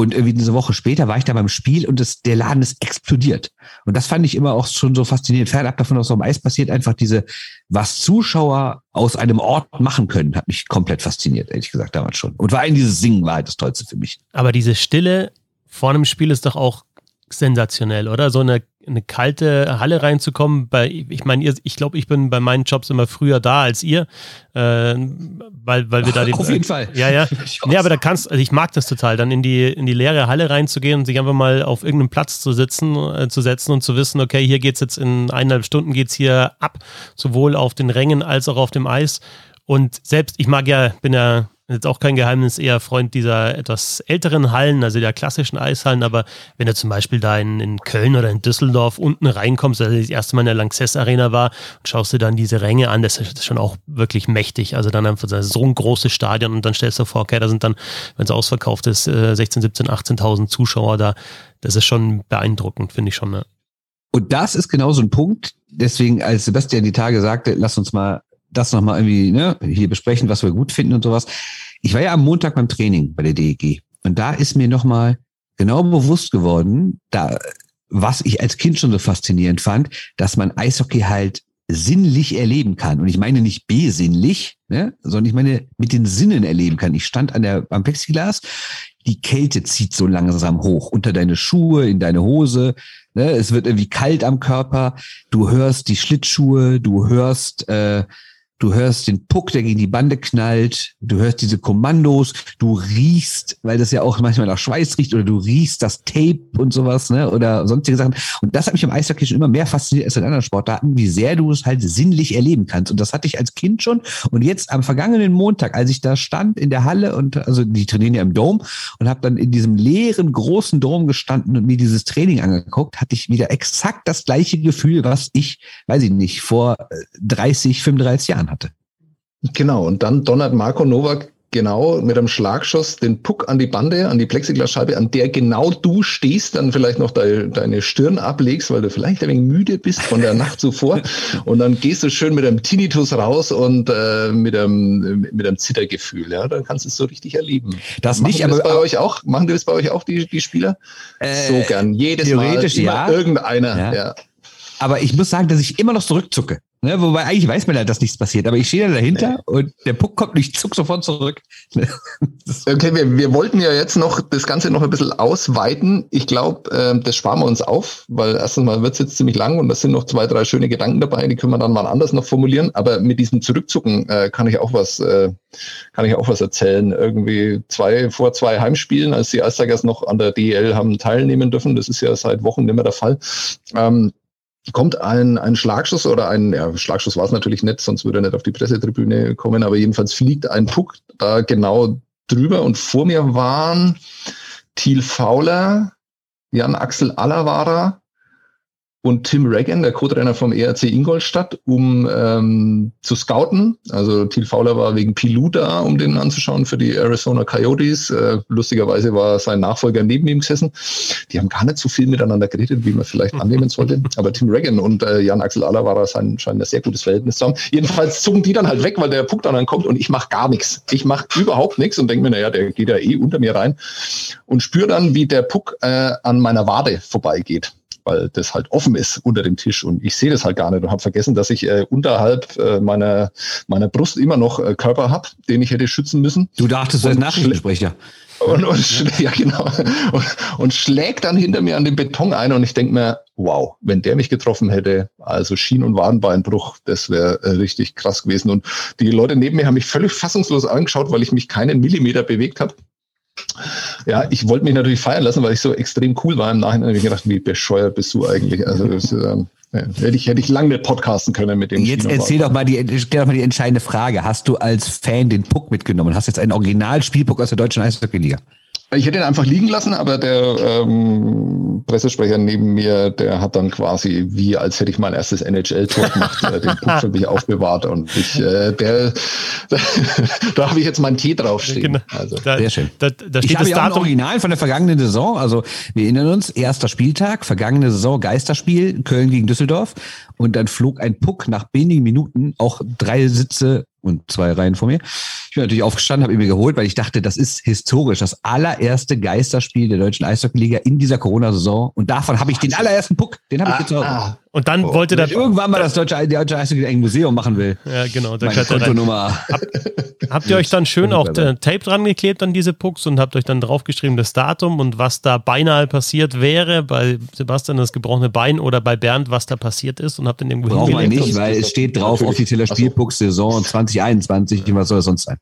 und irgendwie diese Woche später war ich da beim Spiel und das, der Laden ist explodiert. Und das fand ich immer auch schon so faszinierend. Fernab davon, was auf dem Eis passiert, einfach diese, was Zuschauer aus einem Ort machen können, hat mich komplett fasziniert, ehrlich gesagt, damals schon. Und vor allem dieses Singen war halt das Tollste für mich. Aber diese Stille vor einem Spiel ist doch auch sensationell, oder? So eine, eine kalte Halle reinzukommen. Bei, ich meine, ich glaube, ich bin bei meinen Jobs immer früher da als ihr, äh, weil, weil wir da die. Auf jeden Fall. Ja, ja. [laughs] Nee, aber da kannst, also ich mag das total, dann in die, in die leere Halle reinzugehen und sich einfach mal auf irgendeinem Platz zu sitzen, äh, zu setzen und zu wissen, okay, hier geht's jetzt in eineinhalb Stunden geht's hier ab, sowohl auf den Rängen als auch auf dem Eis. Und selbst, ich mag ja, bin ja jetzt auch kein Geheimnis, eher Freund dieser etwas älteren Hallen, also der klassischen Eishallen, aber wenn du zum Beispiel da in, in Köln oder in Düsseldorf unten reinkommst, also das erste Mal in der Lanxess Arena war und schaust dir dann diese Ränge an, das ist schon auch wirklich mächtig. Also dann einfach so ein großes Stadion und dann stellst du vor, okay, da sind dann, wenn es ausverkauft ist, 16, 17, 18.000 Zuschauer da. Das ist schon beeindruckend, finde ich schon. Ne? Und das ist genau so ein Punkt. Deswegen, als Sebastian die Tage sagte, lass uns mal das nochmal irgendwie ne, hier besprechen, was wir gut finden und sowas. Ich war ja am Montag beim Training bei der DEG und da ist mir nochmal genau bewusst geworden, da, was ich als Kind schon so faszinierend fand, dass man Eishockey halt sinnlich erleben kann. Und ich meine nicht besinnlich, ne, sondern ich meine mit den Sinnen erleben kann. Ich stand an der, am Plexiglas, die Kälte zieht so langsam hoch unter deine Schuhe, in deine Hose. Ne, es wird irgendwie kalt am Körper. Du hörst die Schlittschuhe, du hörst äh, du hörst den Puck, der gegen die Bande knallt, du hörst diese Kommandos, du riechst, weil das ja auch manchmal nach Schweiß riecht, oder du riechst das Tape und sowas, ne, oder sonstige Sachen. Und das hat mich im Eishockey schon immer mehr fasziniert als in anderen Sportarten, wie sehr du es halt sinnlich erleben kannst. Und das hatte ich als Kind schon. Und jetzt am vergangenen Montag, als ich da stand in der Halle und, also die trainieren ja im Dom und habe dann in diesem leeren, großen Dom gestanden und mir dieses Training angeguckt, hatte ich wieder exakt das gleiche Gefühl, was ich, weiß ich nicht, vor 30, äh, 35 Jahren hatte. Genau, und dann donnert Marco Novak genau mit einem Schlagschuss den Puck an die Bande, an die Plexiglasscheibe, an der genau du stehst, dann vielleicht noch de deine Stirn ablegst, weil du vielleicht ein wenig müde bist von der Nacht zuvor. [laughs] Und dann gehst du schön mit einem Tinnitus raus und äh, mit, einem, mit einem Zittergefühl. Ja, dann kannst du es so richtig erleben. Das machen nicht, aber das bei euch auch. Machen die das bei euch auch, die, die Spieler? Äh, so gern. Jedes theoretisch Mal. Ja. Irgendeiner. Ja. ja. Aber ich muss sagen, dass ich immer noch zurückzucke. Ne, wobei eigentlich weiß man ja, dass nichts passiert, aber ich stehe da dahinter nee. und der Puck kommt nicht zuck sofort zurück. [laughs] okay, wir, wir wollten ja jetzt noch das Ganze noch ein bisschen ausweiten. Ich glaube, äh, das sparen wir uns auf, weil erstens mal wird es jetzt ziemlich lang und da sind noch zwei, drei schöne Gedanken dabei, die können wir dann mal anders noch formulieren. Aber mit diesem Zurückzucken äh, kann ich auch was, äh, kann ich auch was erzählen. Irgendwie zwei, vor zwei Heimspielen, als die Eistagers noch an der DL haben teilnehmen dürfen, das ist ja seit Wochen nicht mehr der Fall. Ähm, kommt ein, ein Schlagschuss oder ein, ja, Schlagschuss war es natürlich nicht, sonst würde er nicht auf die Pressetribüne kommen, aber jedenfalls fliegt ein Puck da genau drüber und vor mir waren Thiel Fauler, Jan Axel Allerwara und Tim Regan, der Co-Trainer vom ERC Ingolstadt, um ähm, zu scouten. Also Thiel Fowler war wegen Pilou da, um den anzuschauen für die Arizona Coyotes. Äh, lustigerweise war sein Nachfolger neben ihm gesessen. Die haben gar nicht so viel miteinander geredet, wie man vielleicht [laughs] annehmen sollte. Aber Tim Regan und äh, Jan-Axel Aller war scheinen, scheinen ein sehr gutes Verhältnis zu haben. Jedenfalls zucken die dann halt weg, weil der Puck dann kommt und ich mache gar nichts. Ich mache überhaupt nichts und denke mir, naja, der geht ja eh unter mir rein und spüre dann, wie der Puck äh, an meiner Wade vorbeigeht weil das halt offen ist unter dem Tisch und ich sehe das halt gar nicht und habe vergessen, dass ich äh, unterhalb äh, meiner, meiner Brust immer noch äh, Körper habe, den ich hätte schützen müssen. Du dachtest, du Nachrichtensprecher. Und, und, ja, genau. Und, und schlägt dann hinter mir an den Beton ein und ich denke mir, wow, wenn der mich getroffen hätte, also Schien- und Wadenbeinbruch, das wäre äh, richtig krass gewesen. Und die Leute neben mir haben mich völlig fassungslos angeschaut, weil ich mich keinen Millimeter bewegt habe. Ja, ich wollte mich natürlich feiern lassen, weil ich so extrem cool war. Im Nachhinein habe ich gedacht, wie bescheuert bist du eigentlich? Also das, ähm, hätte ich, hätte ich lange nicht podcasten können mit dem. Jetzt erzähl doch mal die, stell doch mal die entscheidende Frage. Hast du als Fan den Puck mitgenommen? Hast du jetzt einen Original-Spielpuck aus der deutschen Eishockey-Liga? Ich hätte ihn einfach liegen lassen, aber der ähm, Pressesprecher neben mir, der hat dann quasi, wie als hätte ich mein erstes NHL-Tor gemacht, äh, den Puck für mich aufbewahrt. Und ich, äh, der, [laughs] da habe ich jetzt meinen Tee draufstehen. Genau. Also. Da, Sehr schön. Da, da steht ich habe ja auch ein Original von der vergangenen Saison. Also wir erinnern uns, erster Spieltag, vergangene Saison, Geisterspiel, Köln gegen Düsseldorf. Und dann flog ein Puck nach wenigen Minuten auch drei Sitze und zwei Reihen vor mir. Ich bin natürlich aufgestanden, habe ihn mir geholt, weil ich dachte, das ist historisch, das allererste Geisterspiel der deutschen Eishockeyliga in dieser Corona-Saison. Und davon habe ich den allerersten Puck, den habe ich jetzt ah, Und dann oh, wollte der irgendwann mal das deutsche, die deutsche Eishockey ein Museum machen will. Ja, genau. Da Meine Kontonummer. Hab, habt ihr euch dann [laughs] schön auch äh, Tape dran geklebt an diese Pucks und habt euch dann draufgeschrieben das Datum und was da beinahe passiert wäre bei Sebastian das gebrochene Bein oder bei Bernd, was da passiert ist und habt dann irgendwo Brauchen wir nicht, weil es steht drauf offizieller Spielpuck-Saison 2021 was soll es sonst sein?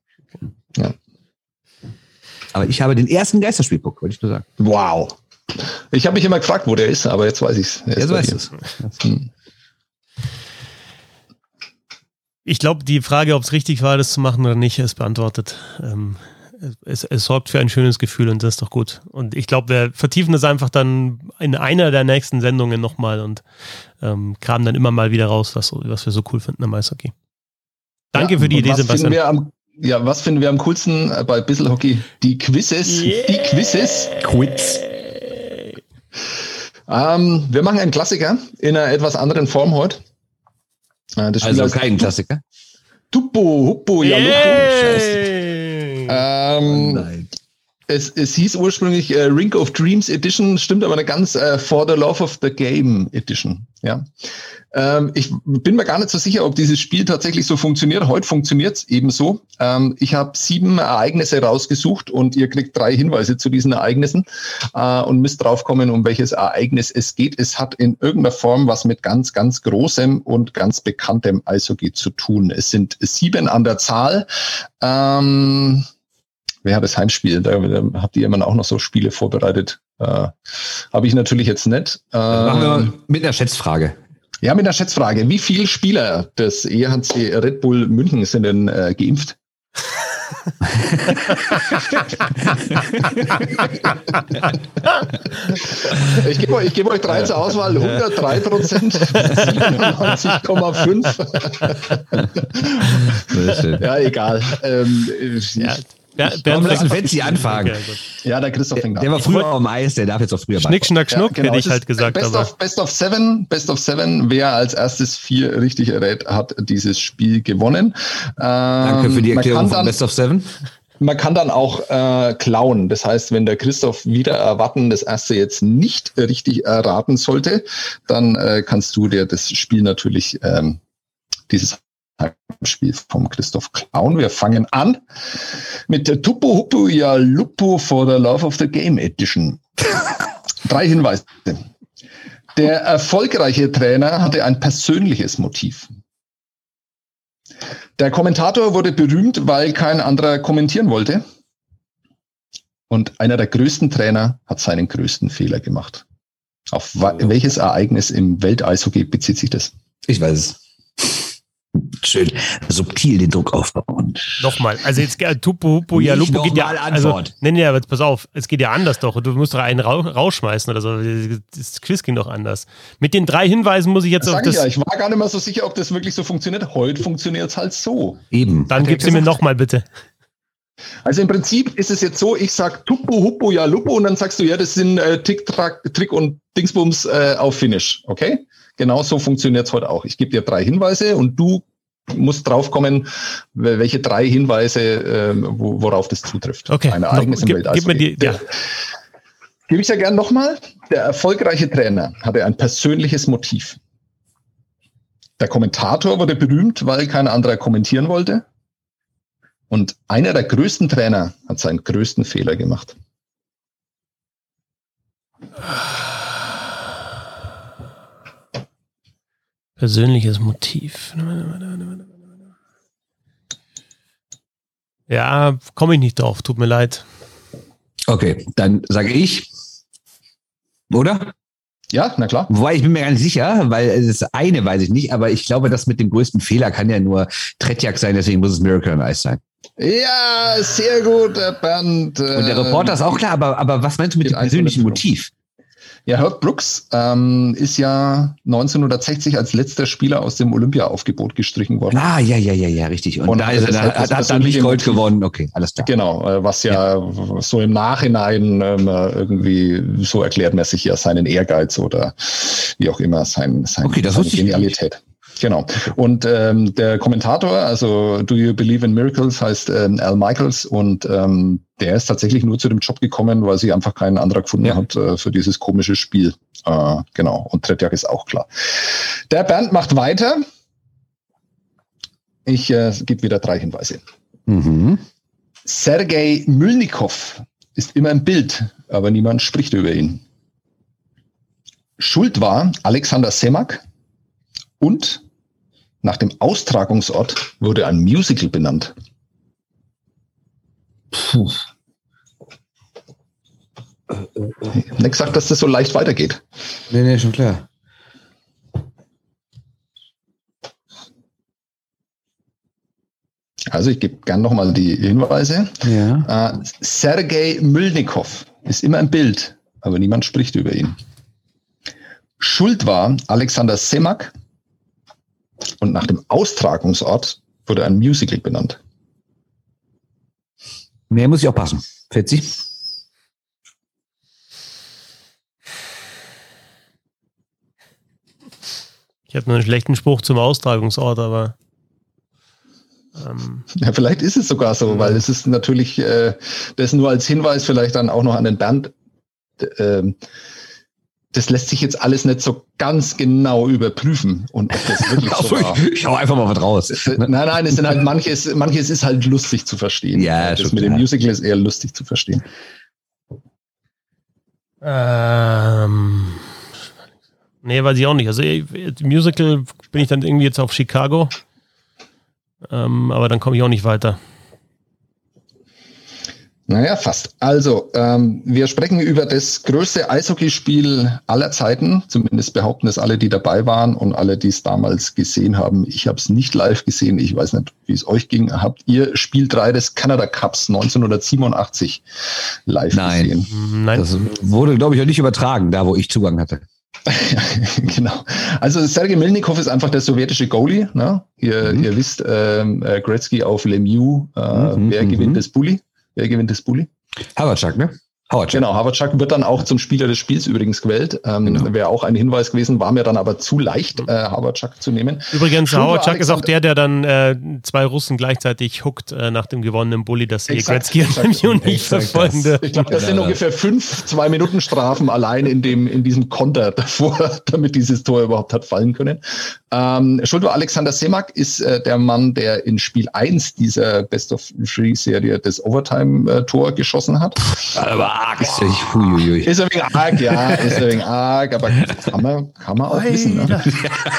Ja. Aber ich habe den ersten Geisterspielpuck, wollte ich nur sagen. Wow. Ich habe mich immer gefragt, wo der ist, aber jetzt weiß ich es. Jetzt weiß es. Hm. Ich glaube, die Frage, ob es richtig war, das zu machen oder nicht, ist beantwortet. Ähm, es, es, sorgt für ein schönes Gefühl und das ist doch gut. Und ich glaube, wir vertiefen das einfach dann in einer der nächsten Sendungen nochmal und ähm, kramen dann immer mal wieder raus, was, was wir so cool finden am Eishockey. Danke ja, für die Idee, Sebastian. ja, was finden wir am coolsten bei Bissel Hockey? Die Quizzes. Yeah. Die Quizzes. Quiz. Ähm, wir machen einen Klassiker in einer etwas anderen Form heute. Äh, das also kein Klassiker. Tuppo, Huppo, ja, ähm, oh es, es hieß ursprünglich äh, Ring of Dreams Edition, stimmt aber nicht ganz, äh, For the Love of the Game Edition. Ja. Ähm, ich bin mir gar nicht so sicher, ob dieses Spiel tatsächlich so funktioniert. Heute funktioniert es ebenso. Ähm, ich habe sieben Ereignisse rausgesucht und ihr kriegt drei Hinweise zu diesen Ereignissen äh, und müsst draufkommen, um welches Ereignis es geht. Es hat in irgendeiner Form was mit ganz, ganz großem und ganz bekanntem Eishockey zu tun. Es sind sieben an der Zahl. Ähm, hat das Heimspiel? Da, da habt ihr immer auch noch so Spiele vorbereitet. Äh, Habe ich natürlich jetzt nicht. Äh, machen wir ähm, mit einer Schätzfrage. Ja, mit einer Schätzfrage. Wie viele Spieler des EHC Red Bull München sind denn äh, geimpft? [laughs] ich gebe euch, geb euch drei zur Auswahl: 103 Prozent, 97,5. ja, egal. Ähm, ja, Bernd, Bernd lassen Fancy anfangen. Ja, der Christoph fängt an. Der war früher auf dem Eis, der darf jetzt auch früher Schnick, schnack, schnuck, ja, genau. hätte ich halt gesagt. Best, aber. Of, Best of Seven, Best of Seven, wer als erstes vier richtig errät, hat dieses Spiel gewonnen. Danke für die ähm, Erklärung von Best of Seven. Man kann dann auch äh, klauen. Das heißt, wenn der Christoph wieder erwarten das erste jetzt nicht richtig erraten sollte, dann äh, kannst du dir das Spiel natürlich ähm, dieses Spiel vom Christoph Clown. Wir fangen an mit der Tupu Hupu Ya Lupu for the Love of the Game Edition. [laughs] Drei Hinweise. Der erfolgreiche Trainer hatte ein persönliches Motiv. Der Kommentator wurde berühmt, weil kein anderer kommentieren wollte. Und einer der größten Trainer hat seinen größten Fehler gemacht. Auf welches Ereignis im Welteishockey bezieht sich das? Ich weiß es schön subtil den Druck aufbauen. Nochmal, also jetzt äh, Tupu, Hupu, ja, Lupo geht ja. Also, nee, nee, aber pass auf, es geht ja anders doch. Du musst doch einen rausschmeißen oder so. Das Quiz ging doch anders. Mit den drei Hinweisen muss ich jetzt das auf das. Ja, ich war gar nicht mal so sicher, ob das wirklich so funktioniert. Heute funktioniert es halt so. Eben. Dann gib sie mir nochmal bitte. Also im Prinzip ist es jetzt so, ich sag Tupu, Hupu, ja, Lupo und dann sagst du, ja, das sind äh, Tick, Track, Trick und Dingsbums äh, auf Finish, okay? Genau so funktioniert es heute auch. Ich gebe dir drei Hinweise und du musst draufkommen, welche drei Hinweise, äh, worauf das zutrifft. Okay. Ein Ereignis im Weltall. Gib mir die, ja. Gebe ich ja gern nochmal. Der erfolgreiche Trainer hatte ein persönliches Motiv. Der Kommentator wurde berühmt, weil kein anderer kommentieren wollte. Und einer der größten Trainer hat seinen größten Fehler gemacht. Persönliches Motiv. Ja, komme ich nicht drauf, tut mir leid. Okay, dann sage ich, oder? Ja, na klar. Wobei ich bin mir gar nicht sicher, weil das eine weiß ich nicht, aber ich glaube, das mit dem größten Fehler kann ja nur Tretjak sein, deswegen muss es Miracle on Ice sein. Ja, sehr gut, Bernd. Und der Reporter ist auch klar, aber, aber was meinst du mit dem persönlichen Motiv? Ja, Herb Brooks ähm, ist ja 1960 als letzter Spieler aus dem Olympia-Aufgebot gestrichen worden. Ah, ja, ja, ja, ja, richtig. Und, und da, ist, da hat, hat dann nicht Gold gewonnen. Okay, alles klar. Genau, äh, was ja, ja, so im Nachhinein ähm, irgendwie so erklärt man sich ja seinen Ehrgeiz oder wie auch immer sein, sein okay, das seine Genialität. Genau. Und ähm, der Kommentator, also Do You Believe in Miracles, heißt ähm, Al Michaels und ähm, der ist tatsächlich nur zu dem Job gekommen, weil sie einfach keinen anderer gefunden ja. hat äh, für dieses komische Spiel. Äh, genau. Und Tretjak ist auch klar. Der Bernd macht weiter. Ich äh, gebe wieder drei Hinweise. Mhm. Sergei Mylnikov ist immer im Bild, aber niemand spricht über ihn. Schuld war Alexander Semak und nach dem Austragungsort wurde ein Musical benannt. Puh. Nicht gesagt, dass das so leicht weitergeht. Nee, nee, schon klar. Also ich gebe gern nochmal die Hinweise. Ja. Äh, Sergei Mylnikov ist immer im Bild, aber niemand spricht über ihn. Schuld war Alexander Semak und nach dem Austragungsort wurde ein Musical benannt. Mehr muss ich auch passen. Fetzi? Ich habe nur einen schlechten Spruch zum Austragungsort, aber. Ähm ja, vielleicht ist es sogar so, weil es ist natürlich, äh, das nur als Hinweis vielleicht dann auch noch an den Bernd. Äh, das lässt sich jetzt alles nicht so ganz genau überprüfen und ob das wirklich so war. Ich, ich hau einfach mal was raus. Nein, nein, es sind halt manches, manches ist halt lustig zu verstehen. Ja, das mit dem Musical ist eher lustig zu verstehen. Ähm, nee, weiß ich auch nicht. Also Musical bin ich dann irgendwie jetzt auf Chicago. Ähm, aber dann komme ich auch nicht weiter. Naja, fast. Also, ähm, wir sprechen über das größte Eishockeyspiel aller Zeiten. Zumindest behaupten es alle, die dabei waren und alle, die es damals gesehen haben. Ich habe es nicht live gesehen. Ich weiß nicht, wie es euch ging. Habt ihr Spiel 3 des Canada Cups 1987 live Nein. gesehen? Nein. Das wurde, glaube ich, auch nicht übertragen, da wo ich Zugang hatte. [laughs] genau. Also Sergei Milnikov ist einfach der sowjetische Goalie. Ne? Ihr, mhm. ihr wisst, ähm, äh, Gretzky auf Lemieux. Äh, mhm, wer gewinnt mhm. das Bulli? Wer gewinnt das Bulli? Havacek, ne? Howard genau, Havacek wird dann auch zum Spieler des Spiels übrigens gewählt. Ähm, genau. Wäre auch ein Hinweis gewesen, war mir dann aber zu leicht, äh, Havacek zu nehmen. Übrigens, Havacek ist auch der, der dann äh, zwei Russen gleichzeitig huckt äh, nach dem gewonnenen Bulli, dass sie Gretzky und nicht verfolgen. Ich glaube, das sind genau. ungefähr fünf Zwei-Minuten-Strafen allein in, dem, in diesem Konter [laughs] davor, damit dieses Tor überhaupt hat fallen können. Ähm, Schuld war Alexander Semak, ist äh, der Mann, der in Spiel 1 dieser Best-of-Three-Serie das Overtime-Tor geschossen hat. Aber arg. Ist, ist ein wenig arg, ja. Ist ein wenig arg, aber kann man, kann man auch wissen. Ne?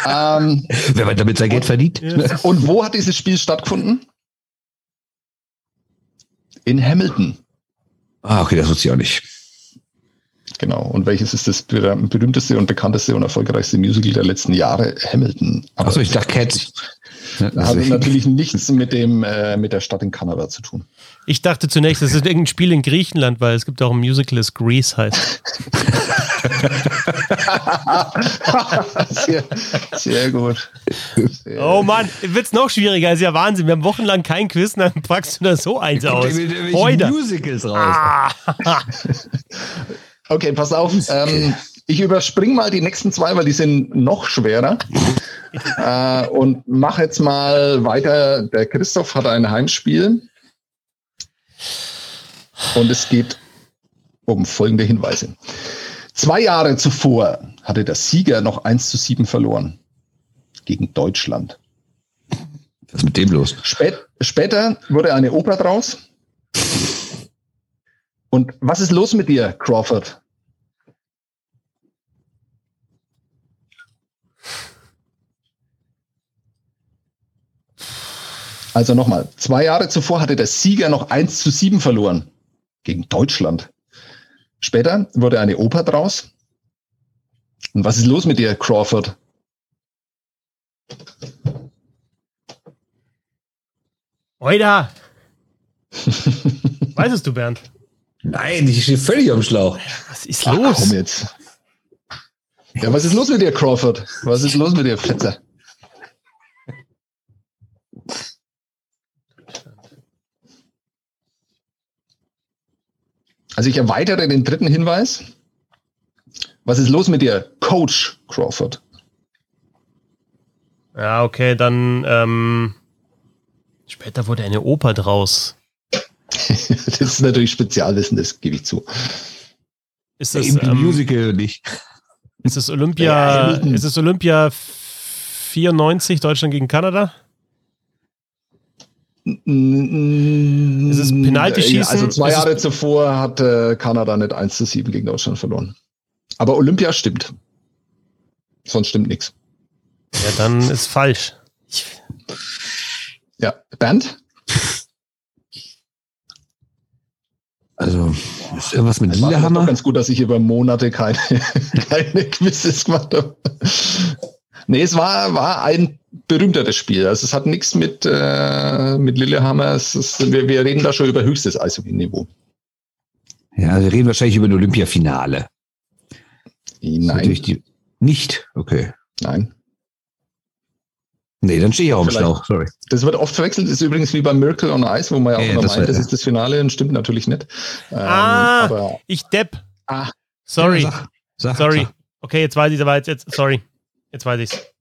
ähm, Wenn man damit sein Geld verdient. Und wo hat dieses Spiel stattgefunden? In Hamilton. Ah, okay, das wusste ich auch nicht. Genau. Und welches ist das berühmteste und bekannteste und erfolgreichste Musical der letzten Jahre? Hamilton. Achso, ich dachte Cats. Hat natürlich nichts mit dem äh, mit der Stadt in Kanada zu tun. Ich dachte zunächst, es ist irgendein Spiel in Griechenland, weil es gibt auch ein Musical, das Greece heißt. sehr, sehr gut. Sehr [laughs] oh Mann, wird's noch schwieriger, ist ja Wahnsinn. Wir haben wochenlang kein Quiz, dann packst du da so eins aus. Heute. Musicals raus. Ah. [laughs] okay, pass auf. Ähm, ich überspringe mal die nächsten zwei, weil die sind noch schwerer. [laughs] äh, und mache jetzt mal weiter. Der Christoph hat ein Heimspiel. Und es geht um folgende Hinweise. Zwei Jahre zuvor hatte der Sieger noch 1 zu 7 verloren gegen Deutschland. Was ist mit dem los? Spät, später wurde eine Oper draus. Und was ist los mit dir, Crawford? Also nochmal, zwei Jahre zuvor hatte der Sieger noch 1 zu 7 verloren gegen Deutschland. Später wurde eine Oper draus. Und was ist los mit dir, Crawford? Oida! [laughs] Weißt du, Bernd? Nein, ich stehe völlig am Schlauch. Was ist los? Ach, komm jetzt. Ja, was ist los mit dir, Crawford? Was ist los mit dir, Fetzer? Also ich erweitere den dritten Hinweis. Was ist los mit dir, Coach Crawford? Ja, okay, dann ähm, später wurde eine Oper draus. [laughs] das ist natürlich Spezialwissen, das gebe ich zu. Ist das ja, ähm, Musical nicht? Ist es Olympia? Ja, ist es Olympia 94 Deutschland gegen Kanada? Ist es Penalty-Schießen? Also zwei Jahre zuvor hat äh, Kanada nicht 1 zu 7 gegen Deutschland verloren. Aber Olympia stimmt. Sonst stimmt nichts. Ja, dann ist falsch. Ja, Bernd? Also, ist irgendwas mit Lillehammer? ganz gut, dass ich über Monate keine, [laughs] keine Quizzes gemacht habe. Nee, es war, war ein berühmteres Spiel. Also es hat nichts mit, äh, mit Lillehammer. Es ist, wir, wir reden da schon über höchstes Eishockey-Niveau. Ja, wir reden wahrscheinlich über ein Olympiafinale. Nein. Die, nicht? Okay. Nein. Nee, dann stehe ich auch am Schlauch, sorry. Das wird oft verwechselt, das ist übrigens wie beim Miracle on Ice, wo man ja auch ja, immer das meint, das ist das Finale und stimmt natürlich nicht. Ähm, ah, ich depp. Ah, sorry. Sag, sag, sorry. Sag. Okay, jetzt weiß ich aber jetzt, jetzt sorry. Jetzt weiß ich's.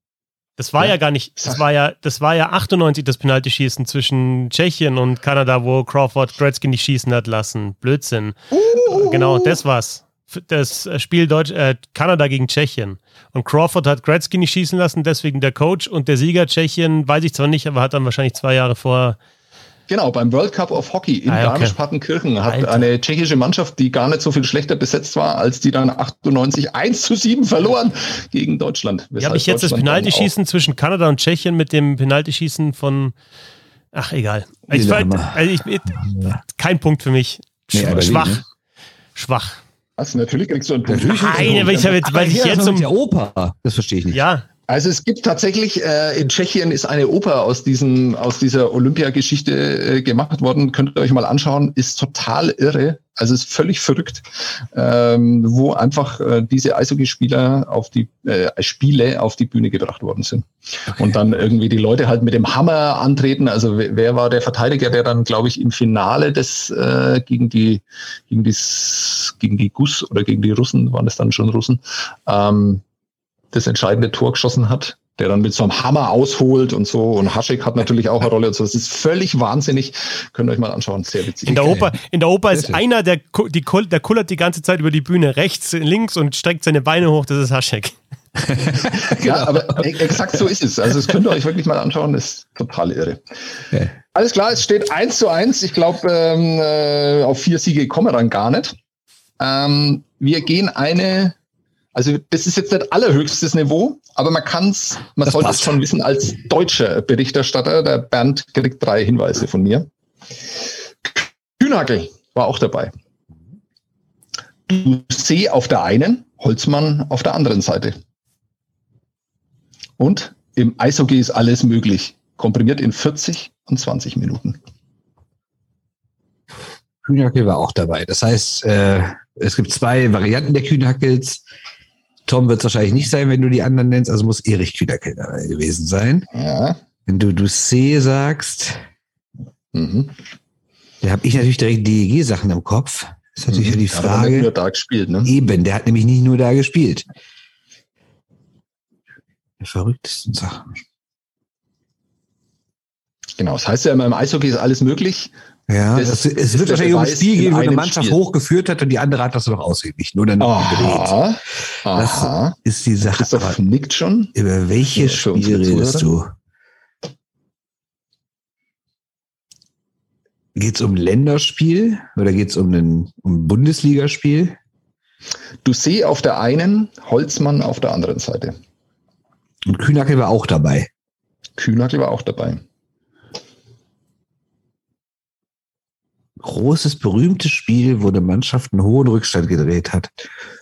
Das war ja, ja gar nicht, das war ja, das war ja 98 das Penalty-Schießen zwischen Tschechien und Kanada, wo Crawford Gretzky nicht schießen hat lassen. Blödsinn. Uh. Genau, das war's. Das Spiel Deutsch, äh, Kanada gegen Tschechien. Und Crawford hat Gretzky nicht schießen lassen, deswegen der Coach und der Sieger Tschechien, weiß ich zwar nicht, aber hat dann wahrscheinlich zwei Jahre vorher Genau, beim World Cup of Hockey in ah, Garmisch-Partenkirchen hat Alter. eine tschechische Mannschaft, die gar nicht so viel schlechter besetzt war, als die dann 98 1 zu 7 verloren gegen Deutschland. Ja, habe ich jetzt das Penaltyschießen zwischen Kanada und Tschechien mit dem Penaltyschießen von Ach, egal. Ich, also ich, ich, kein Punkt für mich. Sch nee, schwach. Ne? Schwach. Also natürlich kriegst du einen Punkt. Nein, weil ich, weil ich jetzt um. Der Oper. Das verstehe ich nicht. Ja, also es gibt tatsächlich, äh, in Tschechien ist eine Oper aus, diesem, aus dieser Olympiageschichte äh, gemacht worden. Könnt ihr euch mal anschauen, ist total irre. Also ist völlig verrückt, ähm, wo einfach äh, diese Eishockeyspieler auf die äh, Spiele auf die Bühne gebracht worden sind. Okay. Und dann irgendwie die Leute halt mit dem Hammer antreten. Also wer war der Verteidiger, der dann, glaube ich, im Finale des äh, gegen die gegen die gegen die Guss oder gegen die Russen, waren es dann schon Russen, ähm, das entscheidende Tor geschossen hat, der dann mit so einem Hammer ausholt und so. Und Haschek hat natürlich auch eine Rolle und so. Das ist völlig wahnsinnig. Könnt ihr euch mal anschauen. Sehr witzig. In der Oper, in der Oper ist einer, der, die, der kullert die ganze Zeit über die Bühne rechts, links und streckt seine Beine hoch. Das ist Haschek. [laughs] ja, aber e-, exakt so ist es. Also das könnt ihr euch wirklich mal anschauen. Das ist total irre. Okay. Alles klar, es steht eins zu eins. Ich glaube, ähm, äh, auf vier Siege kommen wir dann gar nicht. Ähm, wir gehen eine also das ist jetzt nicht allerhöchstes Niveau, aber man kann es, man das sollte es schon wissen als deutscher Berichterstatter. Der Bernd kriegt drei Hinweise von mir. Kühnagel war auch dabei. Du See auf der einen, Holzmann auf der anderen Seite. Und im Eishockey ist alles möglich. Komprimiert in 40 und 20 Minuten. Kühnhackel war auch dabei. Das heißt, äh, es gibt zwei Varianten der Kühnhackels. Tom wird es wahrscheinlich nicht sein, wenn du die anderen nennst, also muss Erich Kühnerkel dabei gewesen sein. Ja. Wenn du C sagst, mhm. da habe ich natürlich direkt DEG-Sachen im Kopf. Das ist natürlich mhm. die Frage. Aber der nur da gespielt, ne? Eben, der hat nämlich nicht nur da gespielt. Die verrücktesten Sachen. Genau, das heißt ja immer, im Eishockey ist alles möglich. Ja, das, es, es wird wahrscheinlich um ein Spiel gehen, wo eine Mannschaft Spiel. hochgeführt hat und die andere hat das noch ausgeglichen oder noch gedreht. Das ist die Sache. Christoph nickt schon. Über welches ja, Spiel redest du? Geht es um Länderspiel oder geht es um ein um Bundesligaspiel? Du siehst auf der einen, Holzmann auf der anderen Seite. Und Kühnackel war auch dabei. Kühnackel war auch dabei. Großes, berühmtes Spiel, wo eine Mannschaft einen hohen Rückstand gedreht hat?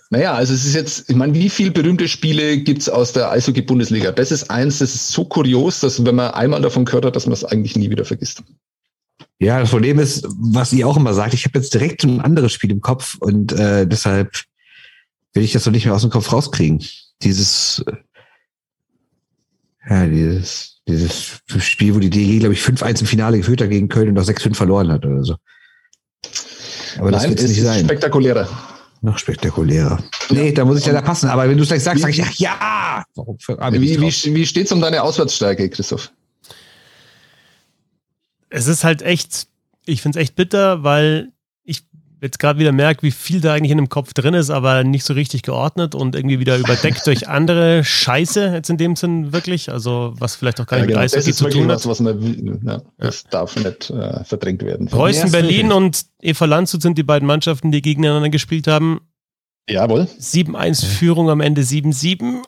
Naja, also es ist jetzt, ich meine, wie viele berühmte Spiele gibt's aus der Eishockey-Bundesliga? Das ist eins, das ist so kurios, dass wenn man einmal davon gehört hat, dass man es eigentlich nie wieder vergisst. Ja, das Problem ist, was ihr auch immer sagt, ich habe jetzt direkt ein anderes Spiel im Kopf und äh, deshalb will ich das noch nicht mehr aus dem Kopf rauskriegen. Dieses, äh, ja, dieses, dieses Spiel, wo die DG, glaube ich, 5-1 im Finale geführt hat gegen Köln und noch 6-5 verloren hat oder so. Aber Nein, das wird nicht sein. Spektakulärer. Noch spektakulärer. Nee, da muss ich ja da passen. Aber wenn du es gleich sagst, sage ich, ach ja. Wie, wie, wie steht es um deine Auswärtsstärke, Christoph? Es ist halt echt, ich finde es echt bitter, weil jetzt gerade wieder merke, wie viel da eigentlich in dem Kopf drin ist, aber nicht so richtig geordnet und irgendwie wieder [laughs] überdeckt durch andere Scheiße jetzt in dem Sinn wirklich. Also was vielleicht auch gar nicht ja, genau. mit Eishockey zu tun hat. Was, was man, ja, das ja. darf nicht äh, verdrängt werden. Preußen Berlin und Eva Landshut sind die beiden Mannschaften, die gegeneinander gespielt haben. Jawohl. 7-1 Führung am Ende 7-7.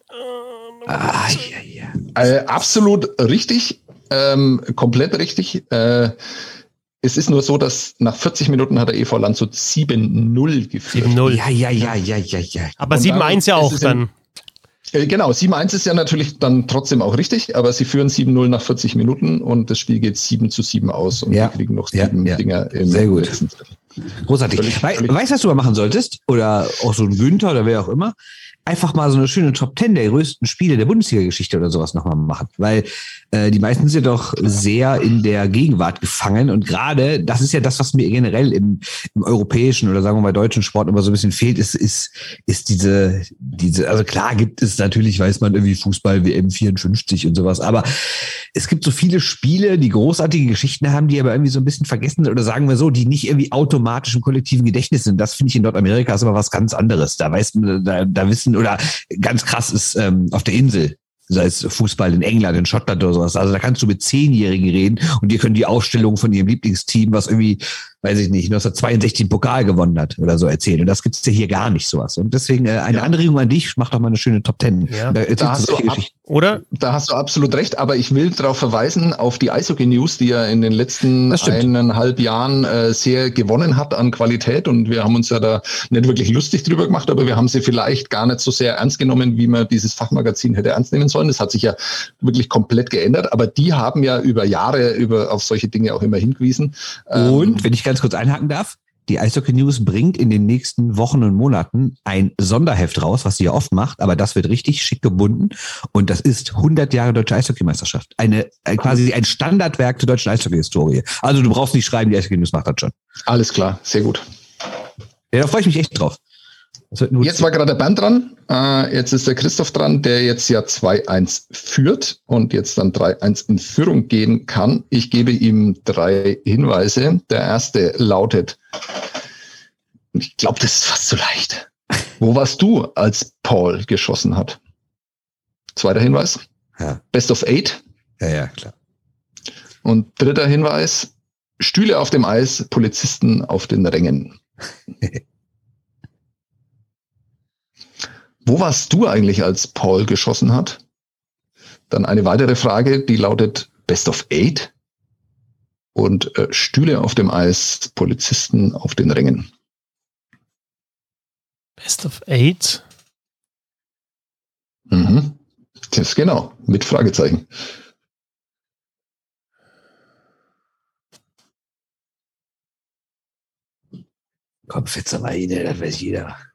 Ah, ja, ja. Äh, absolut richtig, ähm, komplett richtig. Äh, es ist nur so, dass nach 40 Minuten hat der EV Landshut 7-0 geführt. 7-0. Ja, ja, ja, ja, ja, ja. Aber 7-1 ja auch dann. Äh, genau, 7-1 ist ja natürlich dann trotzdem auch richtig, aber sie führen 7-0 nach 40 Minuten und das Spiel geht 7 zu 7 aus und ja. wir kriegen noch sieben ja, ja. Dinger im Sehr gut. Großartig. Völlig, völlig weißt du, was du mal machen solltest? Oder auch so ein Günther oder wer auch immer? einfach mal so eine schöne Top Ten der größten Spiele der Bundesliga-Geschichte oder sowas nochmal machen. Weil äh, die meisten sind ja doch sehr in der Gegenwart gefangen. Und gerade, das ist ja das, was mir generell im, im europäischen oder sagen wir mal deutschen Sport immer so ein bisschen fehlt, ist, ist, ist diese, diese, also klar gibt es natürlich, weiß man irgendwie Fußball, WM 54 und sowas, aber es gibt so viele Spiele, die großartige Geschichten haben, die aber irgendwie so ein bisschen vergessen sind oder sagen wir so, die nicht irgendwie automatisch im kollektiven Gedächtnis sind. Das finde ich in Nordamerika ist immer was ganz anderes. Da weiß man, da, da wissen oder ganz krass ist ähm, auf der Insel sei es Fußball in England, in Schottland oder sowas. Also da kannst du mit Zehnjährigen reden und die können die Aufstellung von ihrem Lieblingsteam, was irgendwie, weiß ich nicht, 1962 einen Pokal gewonnen hat oder so erzählen. Und das gibt's ja hier gar nicht sowas. Und deswegen äh, eine ja. Anregung an dich, mach doch mal eine schöne Top Ten. Ja. Da, da hast du ab, oder? Da hast du absolut recht, aber ich will darauf verweisen, auf die Eishockey News, die ja in den letzten eineinhalb Jahren äh, sehr gewonnen hat an Qualität. Und wir haben uns ja da nicht wirklich lustig drüber gemacht, aber wir haben sie vielleicht gar nicht so sehr ernst genommen, wie man dieses Fachmagazin hätte ernst nehmen sollen sollen. Das hat sich ja wirklich komplett geändert, aber die haben ja über Jahre über, auf solche Dinge auch immer hingewiesen. Und, ähm, wenn ich ganz kurz einhaken darf, die Eishockey News bringt in den nächsten Wochen und Monaten ein Sonderheft raus, was sie ja oft macht, aber das wird richtig schick gebunden und das ist 100 Jahre deutsche Eishockeymeisterschaft. Eine, äh, quasi ein Standardwerk der deutschen Eishockey-Historie. Also du brauchst nicht schreiben, die Eishockey News macht das schon. Alles klar, sehr gut. Ja, da freue ich mich echt drauf. Jetzt war gerade der Bernd dran. Äh, jetzt ist der Christoph dran, der jetzt ja 2-1 führt und jetzt dann 3-1 in Führung gehen kann. Ich gebe ihm drei Hinweise. Der erste lautet, ich glaube, das ist fast zu leicht. Wo warst du, als Paul geschossen hat? Zweiter Hinweis. Ja. Best of Eight. Ja, ja, klar. Und dritter Hinweis, Stühle auf dem Eis, Polizisten auf den Rängen. [laughs] Wo warst du eigentlich, als Paul geschossen hat? Dann eine weitere Frage, die lautet Best of Eight und äh, Stühle auf dem Eis, Polizisten auf den Rängen. Best of Eight? Mhm. Das ist genau, mit Fragezeichen. Komm, Fitzer mal hin, das weiß jeder.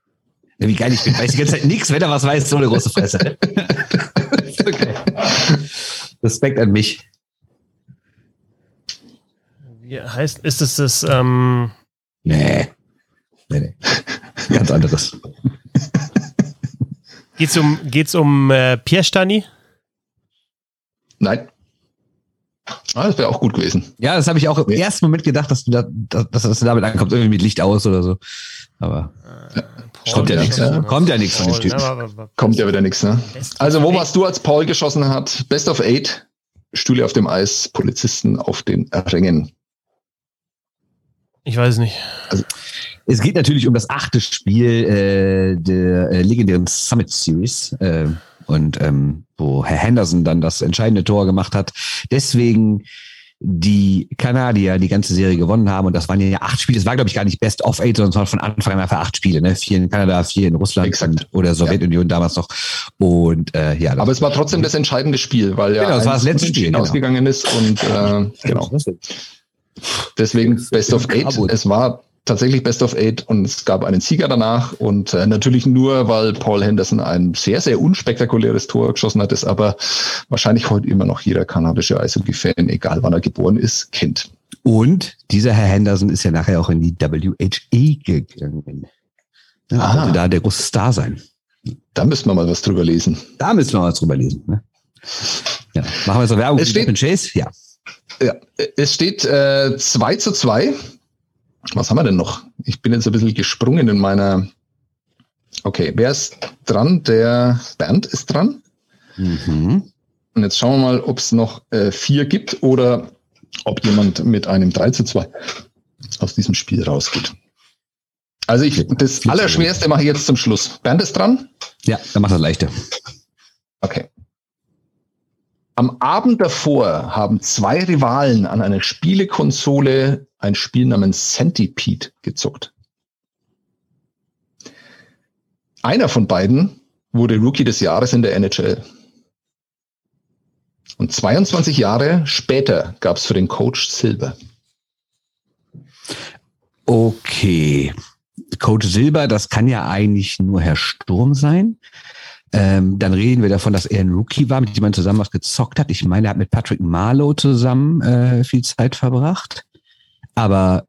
Wie geil ich bin. Weiß die ganze Zeit nichts, wenn er was weiß, so eine große Fresse. [laughs] okay. Respekt an mich. Wie heißt, ist es das, ähm Nee. Nee, nee. Ganz anderes. Geht's um, geht's um äh, Pierre Stani? Nein. Ah, das wäre auch gut gewesen. Ja, das habe ich auch im ersten Moment gedacht, dass du, da, dass, dass du damit ankommst, irgendwie mit Licht aus oder so. Aber. Ja. Kommt ja nichts. Ne? Kommt ja nichts von dem Typen. Kommt ja wieder nichts. Ne? Also wo warst du, als Paul geschossen hat? Best of Eight, Stühle auf dem Eis, Polizisten auf den Rängen. Ich weiß nicht. Also, es geht natürlich um das achte Spiel äh, der äh, legendären Summit Series. Äh, und ähm, wo Herr Henderson dann das entscheidende Tor gemacht hat. Deswegen die Kanadier die ganze Serie gewonnen haben. Und das waren ja acht Spiele. Es war, glaube ich, gar nicht Best of Eight, sondern es war von Anfang an einfach acht Spiele. Ne? Vier in Kanada, vier in Russland Exakt. oder Sowjetunion ja. damals noch. Und äh, ja. Aber es war trotzdem das entscheidende Spiel, weil ja genau, es war das letzte Spiel genau. ausgegangen ist. Und äh, genau. Deswegen Best of Eight. Es war tatsächlich Best of Eight und es gab einen Sieger danach und äh, natürlich nur, weil Paul Henderson ein sehr, sehr unspektakuläres Tor geschossen hat, das aber wahrscheinlich heute immer noch jeder kanadische Eishockey-Fan, egal wann er geboren ist, kennt. Und dieser Herr Henderson ist ja nachher auch in die WHE gegangen. Ja, ah. da der große Star sein. Da müssen wir mal was drüber lesen. Da müssen wir mal was drüber lesen. Ne? Ja. Machen wir so Werbung es steht, Chase? Ja. ja. Es steht äh, 2 zu 2 was haben wir denn noch? Ich bin jetzt ein bisschen gesprungen in meiner. Okay, wer ist dran? Der Bernd ist dran. Mhm. Und jetzt schauen wir mal, ob es noch äh, vier gibt oder ob jemand mit einem 3 zu 2 aus diesem Spiel rausgeht. Also ich, das Allerschwerste mache ich jetzt zum Schluss. Bernd ist dran? Ja, dann macht das leichter. Okay. Am Abend davor haben zwei Rivalen an einer Spielekonsole ein Spiel namens Centipede gezockt. Einer von beiden wurde Rookie des Jahres in der NHL. Und 22 Jahre später gab es für den Coach Silber. Okay. Coach Silber, das kann ja eigentlich nur Herr Sturm sein. Ähm, dann reden wir davon, dass er ein Rookie war, mit dem man zusammen was gezockt hat. Ich meine, er hat mit Patrick Marlowe zusammen äh, viel Zeit verbracht. Aber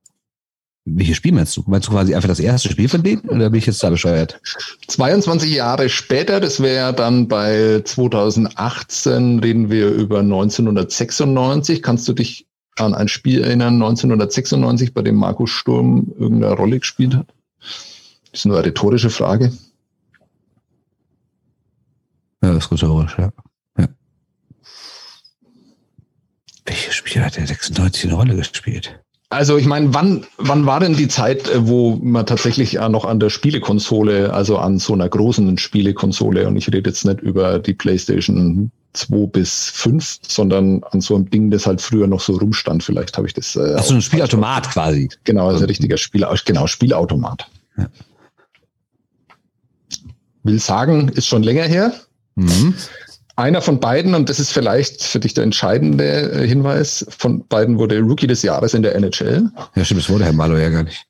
welches Spiel meinst du? Meinst du quasi einfach das erste Spiel von denen oder bin ich jetzt da bescheuert? 22 Jahre später, das wäre dann bei 2018, reden wir über 1996. Kannst du dich an ein Spiel erinnern, 1996, bei dem Markus Sturm irgendeine Rolle gespielt hat? Das ist nur eine rhetorische Frage. Ja, das ist rhetorisch, ja. ja. Welches Spiel hat der 96 eine Rolle gespielt? Also ich meine, wann, wann war denn die Zeit, äh, wo man tatsächlich noch an der Spielekonsole, also an so einer großen Spielekonsole, und ich rede jetzt nicht über die PlayStation 2 bis 5, sondern an so einem Ding, das halt früher noch so rumstand. Vielleicht habe ich das. Äh, Ach, so ein Spielautomat quasi. Genau, also ein richtiger Spiel, genau, Spielautomat. Ja. Will sagen, ist schon länger her. Mhm. Einer von beiden, und das ist vielleicht für dich der entscheidende äh, Hinweis, von beiden wurde Rookie des Jahres in der NHL. Ja, stimmt, das wurde Herr Malo ja gar nicht.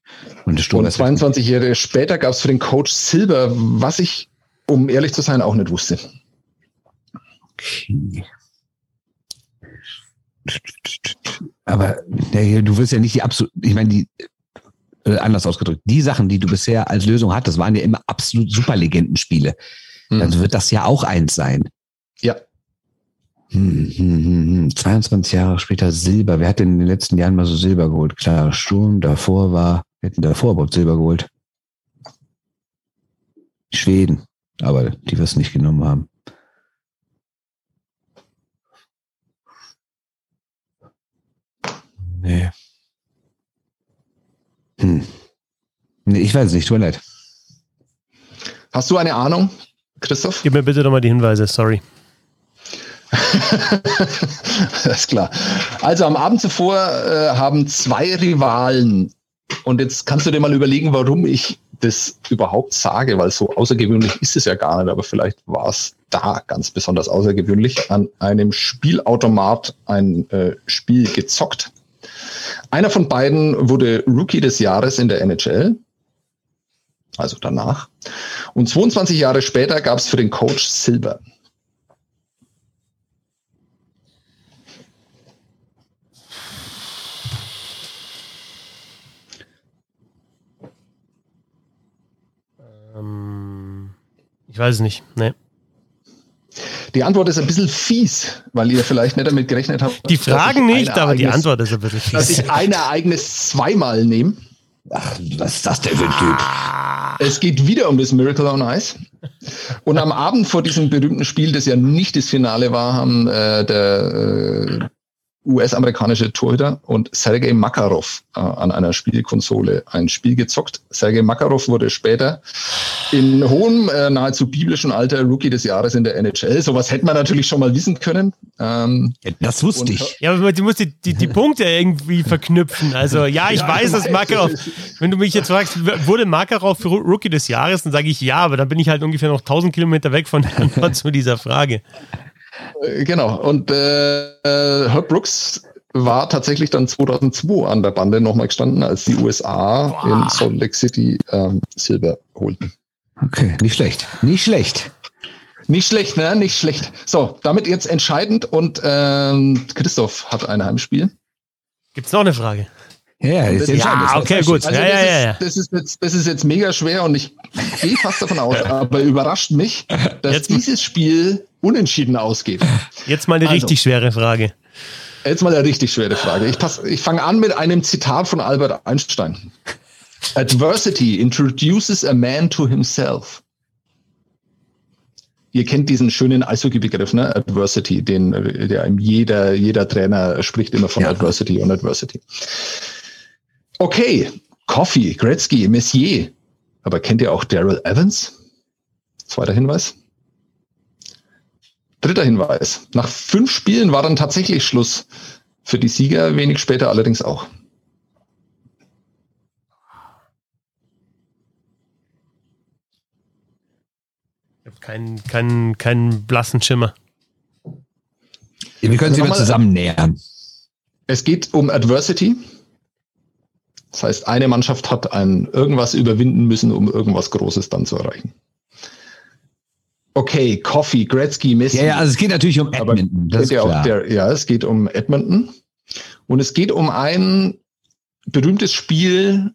Und, und 22 Jahre später gab es für den Coach Silber, was ich, um ehrlich zu sein, auch nicht wusste. Okay. Aber der, du wirst ja nicht die absolut, ich meine, die, äh, anders ausgedrückt, die Sachen, die du bisher als Lösung hattest, waren ja immer absolut super Legendenspiele. Mhm. Also wird das ja auch eins sein. Ja. Hm, hm, hm, 22 hm. Jahre später Silber. Wer hat denn in den letzten Jahren mal so Silber geholt? Klar, Sturm, davor war, wir hätten davor überhaupt Silber geholt. Schweden, aber die wir es nicht genommen haben. Nee. Hm. Nee, ich weiß nicht, tut mir leid. Hast du eine Ahnung, Christoph? Gib mir bitte nochmal die Hinweise, sorry. [laughs] das ist klar. Also am Abend zuvor äh, haben zwei Rivalen, und jetzt kannst du dir mal überlegen, warum ich das überhaupt sage, weil so außergewöhnlich ist es ja gar nicht, aber vielleicht war es da ganz besonders außergewöhnlich, an einem Spielautomat ein äh, Spiel gezockt. Einer von beiden wurde Rookie des Jahres in der NHL, also danach. Und 22 Jahre später gab es für den Coach Silber. Ähm, ich weiß es nicht. Nee. Die Antwort ist ein bisschen fies, weil ihr vielleicht nicht damit gerechnet habt. Die Fragen nicht, aber die Antwort ist ein bisschen fies. Dass ich ein Ereignis zweimal nehme. Ach, was ist das denn für ein Typ? Es geht wieder um das Miracle on Ice. Und am Abend vor diesem berühmten Spiel, das ja nicht das Finale war, haben äh, der äh, US-amerikanische Torhüter und Sergei Makarov äh, an einer Spielkonsole ein Spiel gezockt. Sergei Makarov wurde später in hohem, äh, nahezu biblischen Alter Rookie des Jahres in der NHL. Sowas hätte man natürlich schon mal wissen können. Ähm, das wusste ich. Ja, aber du musst die, die, die Punkte irgendwie verknüpfen. Also ja, ich ja, weiß, dass Makarov, wenn du mich jetzt fragst, wurde Makarov Rookie des Jahres, dann sage ich ja, aber dann bin ich halt ungefähr noch 1000 Kilometer weg von [laughs] der Antwort zu dieser Frage. Äh, genau. Und äh, Herb Brooks war tatsächlich dann 2002 an der Bande nochmal gestanden, als die USA Boah. in Salt Lake City ähm, Silber holten. Okay, nicht schlecht. Nicht schlecht. Nicht schlecht, ne? Nicht schlecht. So, damit jetzt entscheidend und ähm, Christoph hat ein Heimspiel. Gibt's noch eine Frage? Ja, ist ja, ja okay, gut. Also ja, das, ja. Ist, das, ist jetzt, das ist jetzt mega schwer und ich gehe fast davon aus, [laughs] aber überrascht mich, dass jetzt dieses Spiel unentschieden ausgeht. Jetzt mal eine also, richtig schwere Frage. Jetzt mal eine richtig schwere Frage. Ich, ich fange an mit einem Zitat von Albert Einstein. Adversity introduces a man to himself. Ihr kennt diesen schönen Eishockey-Begriff, ne? Adversity, den der jeder, jeder Trainer spricht immer von. Adversity und Adversity. Okay, Coffee, Gretzky, Messier. Aber kennt ihr auch Daryl Evans? Zweiter Hinweis. Dritter Hinweis. Nach fünf Spielen war dann tatsächlich Schluss. Für die Sieger wenig später allerdings auch. Ich habe keinen, keinen, keinen blassen Schimmer. Wir können sie mal zusammen nähern. Es geht um Adversity. Das heißt, eine Mannschaft hat ein irgendwas überwinden müssen, um irgendwas Großes dann zu erreichen. Okay, Coffee, Gretzky, Messi. Ja, ja, also es geht natürlich um Edmonton. Das ist ja, klar. Der, ja, es geht um Edmonton. Und es geht um ein berühmtes Spiel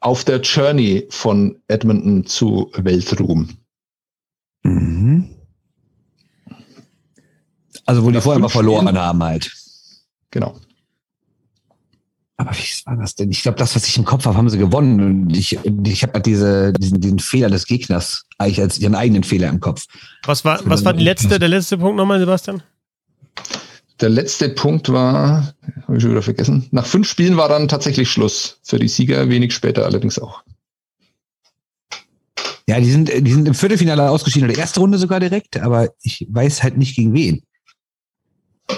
auf der Journey von Edmonton zu Weltruhm. Mhm. Also wo die vorher mal verloren haben halt. Genau. Aber wie war das denn? Ich glaube, das, was ich im Kopf habe, haben sie gewonnen. Und ich, ich habe halt diese, diesen, diesen Fehler des Gegners eigentlich als ihren eigenen Fehler im Kopf. Was war, was war die letzte, der letzte Punkt nochmal, Sebastian? Der letzte Punkt war, habe ich schon wieder vergessen. Nach fünf Spielen war dann tatsächlich Schluss. Für die Sieger wenig später allerdings auch. Ja, die sind, die sind im Viertelfinale ausgeschieden, oder erste Runde sogar direkt, aber ich weiß halt nicht gegen wen.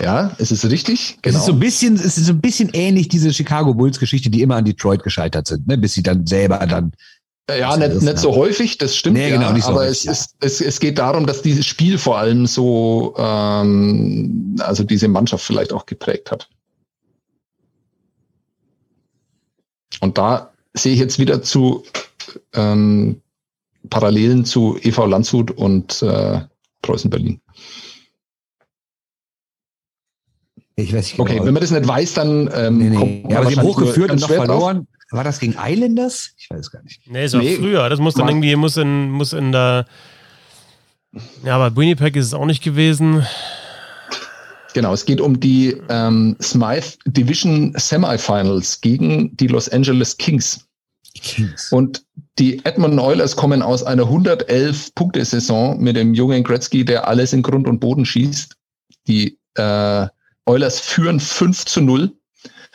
Ja, es ist richtig. Genau. Es ist so ein bisschen, es ist so ein bisschen ähnlich diese Chicago Bulls Geschichte, die immer an Detroit gescheitert sind, ne? bis sie dann selber dann ja, nicht, nicht so häufig, das stimmt. Nee, genau, ja, nicht so aber häufig, es, ja. ist, es, es geht darum, dass dieses Spiel vor allem so, ähm, also diese Mannschaft vielleicht auch geprägt hat. Und da sehe ich jetzt wieder zu ähm, Parallelen zu EV Landshut und äh, Preußen Berlin. Ich weiß nicht genau. Okay, wenn man das nicht weiß, dann ähm, nee, nee. Ja, aber sie haben hochgeführt und noch verloren. Drauf. War das gegen Islanders? Ich weiß gar nicht. Nee, so nee, früher. Das muss dann irgendwie, muss in, muss in der. Ja, aber Winnipeg ist es auch nicht gewesen. Genau, es geht um die ähm, Smythe Division Semifinals gegen die Los Angeles Kings. Kings. Und die Edmonton Oilers kommen aus einer 111-Punkte-Saison mit dem jungen Gretzky, der alles in Grund und Boden schießt. Die äh, Oilers führen 5 zu 0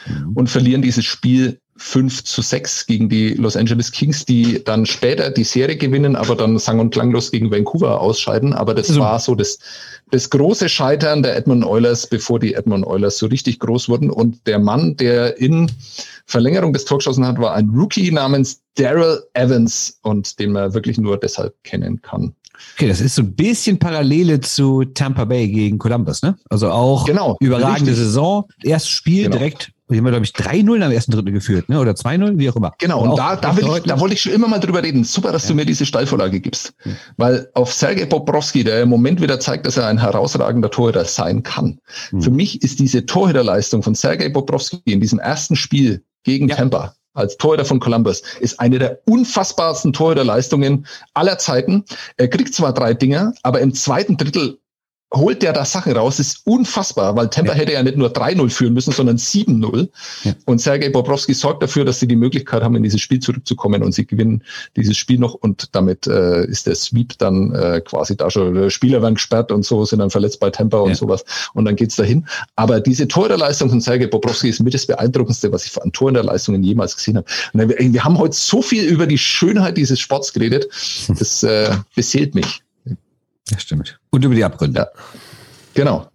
mhm. und verlieren dieses Spiel 5 zu 6 gegen die Los Angeles Kings, die dann später die Serie gewinnen, aber dann sang- und klanglos gegen Vancouver ausscheiden. Aber das also, war so das, das große Scheitern der Edmonton Oilers, bevor die Edmonton Oilers so richtig groß wurden. Und der Mann, der in Verlängerung des Tor geschossen hat, war ein Rookie namens Daryl Evans und den man wirklich nur deshalb kennen kann. Okay, das ist so ein bisschen Parallele zu Tampa Bay gegen Columbus, ne? Also auch genau, überragende richtig. Saison. Erstes Spiel genau. direkt, wir haben, glaube ich, 3-0 am ersten Drittel geführt, ne? Oder 2-0, wie auch immer. Genau, und, und da, da, ich, da wollte ich schon immer mal drüber reden. Super, dass ja. du mir diese Steilvorlage gibst. Ja. Weil auf Sergei Bobrowski, der im Moment wieder zeigt, dass er ein herausragender Torhüter sein kann. Mhm. Für mich ist diese Torhüterleistung von Sergei Bobrowski in diesem ersten Spiel gegen ja. Tampa als Torhüter von Columbus, ist eine der unfassbarsten Torhüterleistungen aller Zeiten. Er kriegt zwar drei Dinger, aber im zweiten Drittel holt der da Sachen raus. Das ist unfassbar, weil Tampa ja. hätte ja nicht nur 3-0 führen müssen, sondern 7-0. Ja. Und Sergei Bobrowski sorgt dafür, dass sie die Möglichkeit haben, in dieses Spiel zurückzukommen und sie gewinnen dieses Spiel noch und damit äh, ist der Sweep dann äh, quasi da schon. Äh, Spieler werden gesperrt und so, sind dann verletzt bei Tampa und ja. sowas und dann geht's dahin. Aber diese Torhüterleistung von Sergei Bobrowski ist mit das Beeindruckendste, was ich an Torhüterleistungen jemals gesehen habe. Und wir haben heute so viel über die Schönheit dieses Sports geredet, [laughs] das äh, beseelt mich. Das stimmt. Und über die Abgründe. Ja. Genau.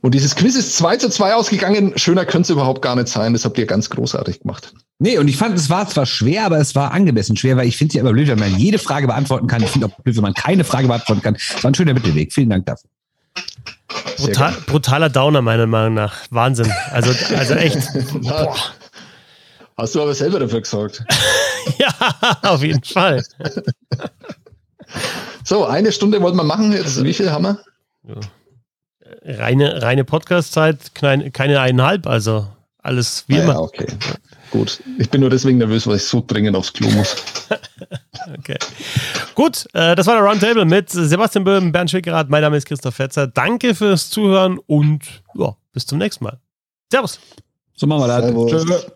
Und dieses Quiz ist 2 zu 2 ausgegangen. Schöner könnte es überhaupt gar nicht sein. Das habt ihr ganz großartig gemacht. Nee, und ich fand, es war zwar schwer, aber es war angemessen schwer, weil ich finde es ja immer blöd, wenn man jede Frage beantworten kann. Ich finde auch blöd, wenn man keine Frage beantworten kann. Es war ein schöner Mittelweg. Vielen Dank dafür. Brutal, brutaler Downer, meiner Meinung nach. Wahnsinn. Also, also echt. [laughs] boah. Hast du aber selber dafür gesorgt. [laughs] ja, auf jeden Fall. [laughs] so, eine Stunde wollten wir machen. Jetzt, wie viel haben wir? Reine, reine Podcast-Zeit, keine, keine eineinhalb, also alles wie ah, immer. Ja, okay. Gut. Ich bin nur deswegen nervös, weil ich so dringend aufs Klo muss. [laughs] okay. Gut, äh, das war der Roundtable mit Sebastian Böhm, Bernd Schwickerath. Mein Name ist Christoph Fetzer. Danke fürs Zuhören und ja, bis zum nächsten Mal. Servus. So machen wir das. Tschüss.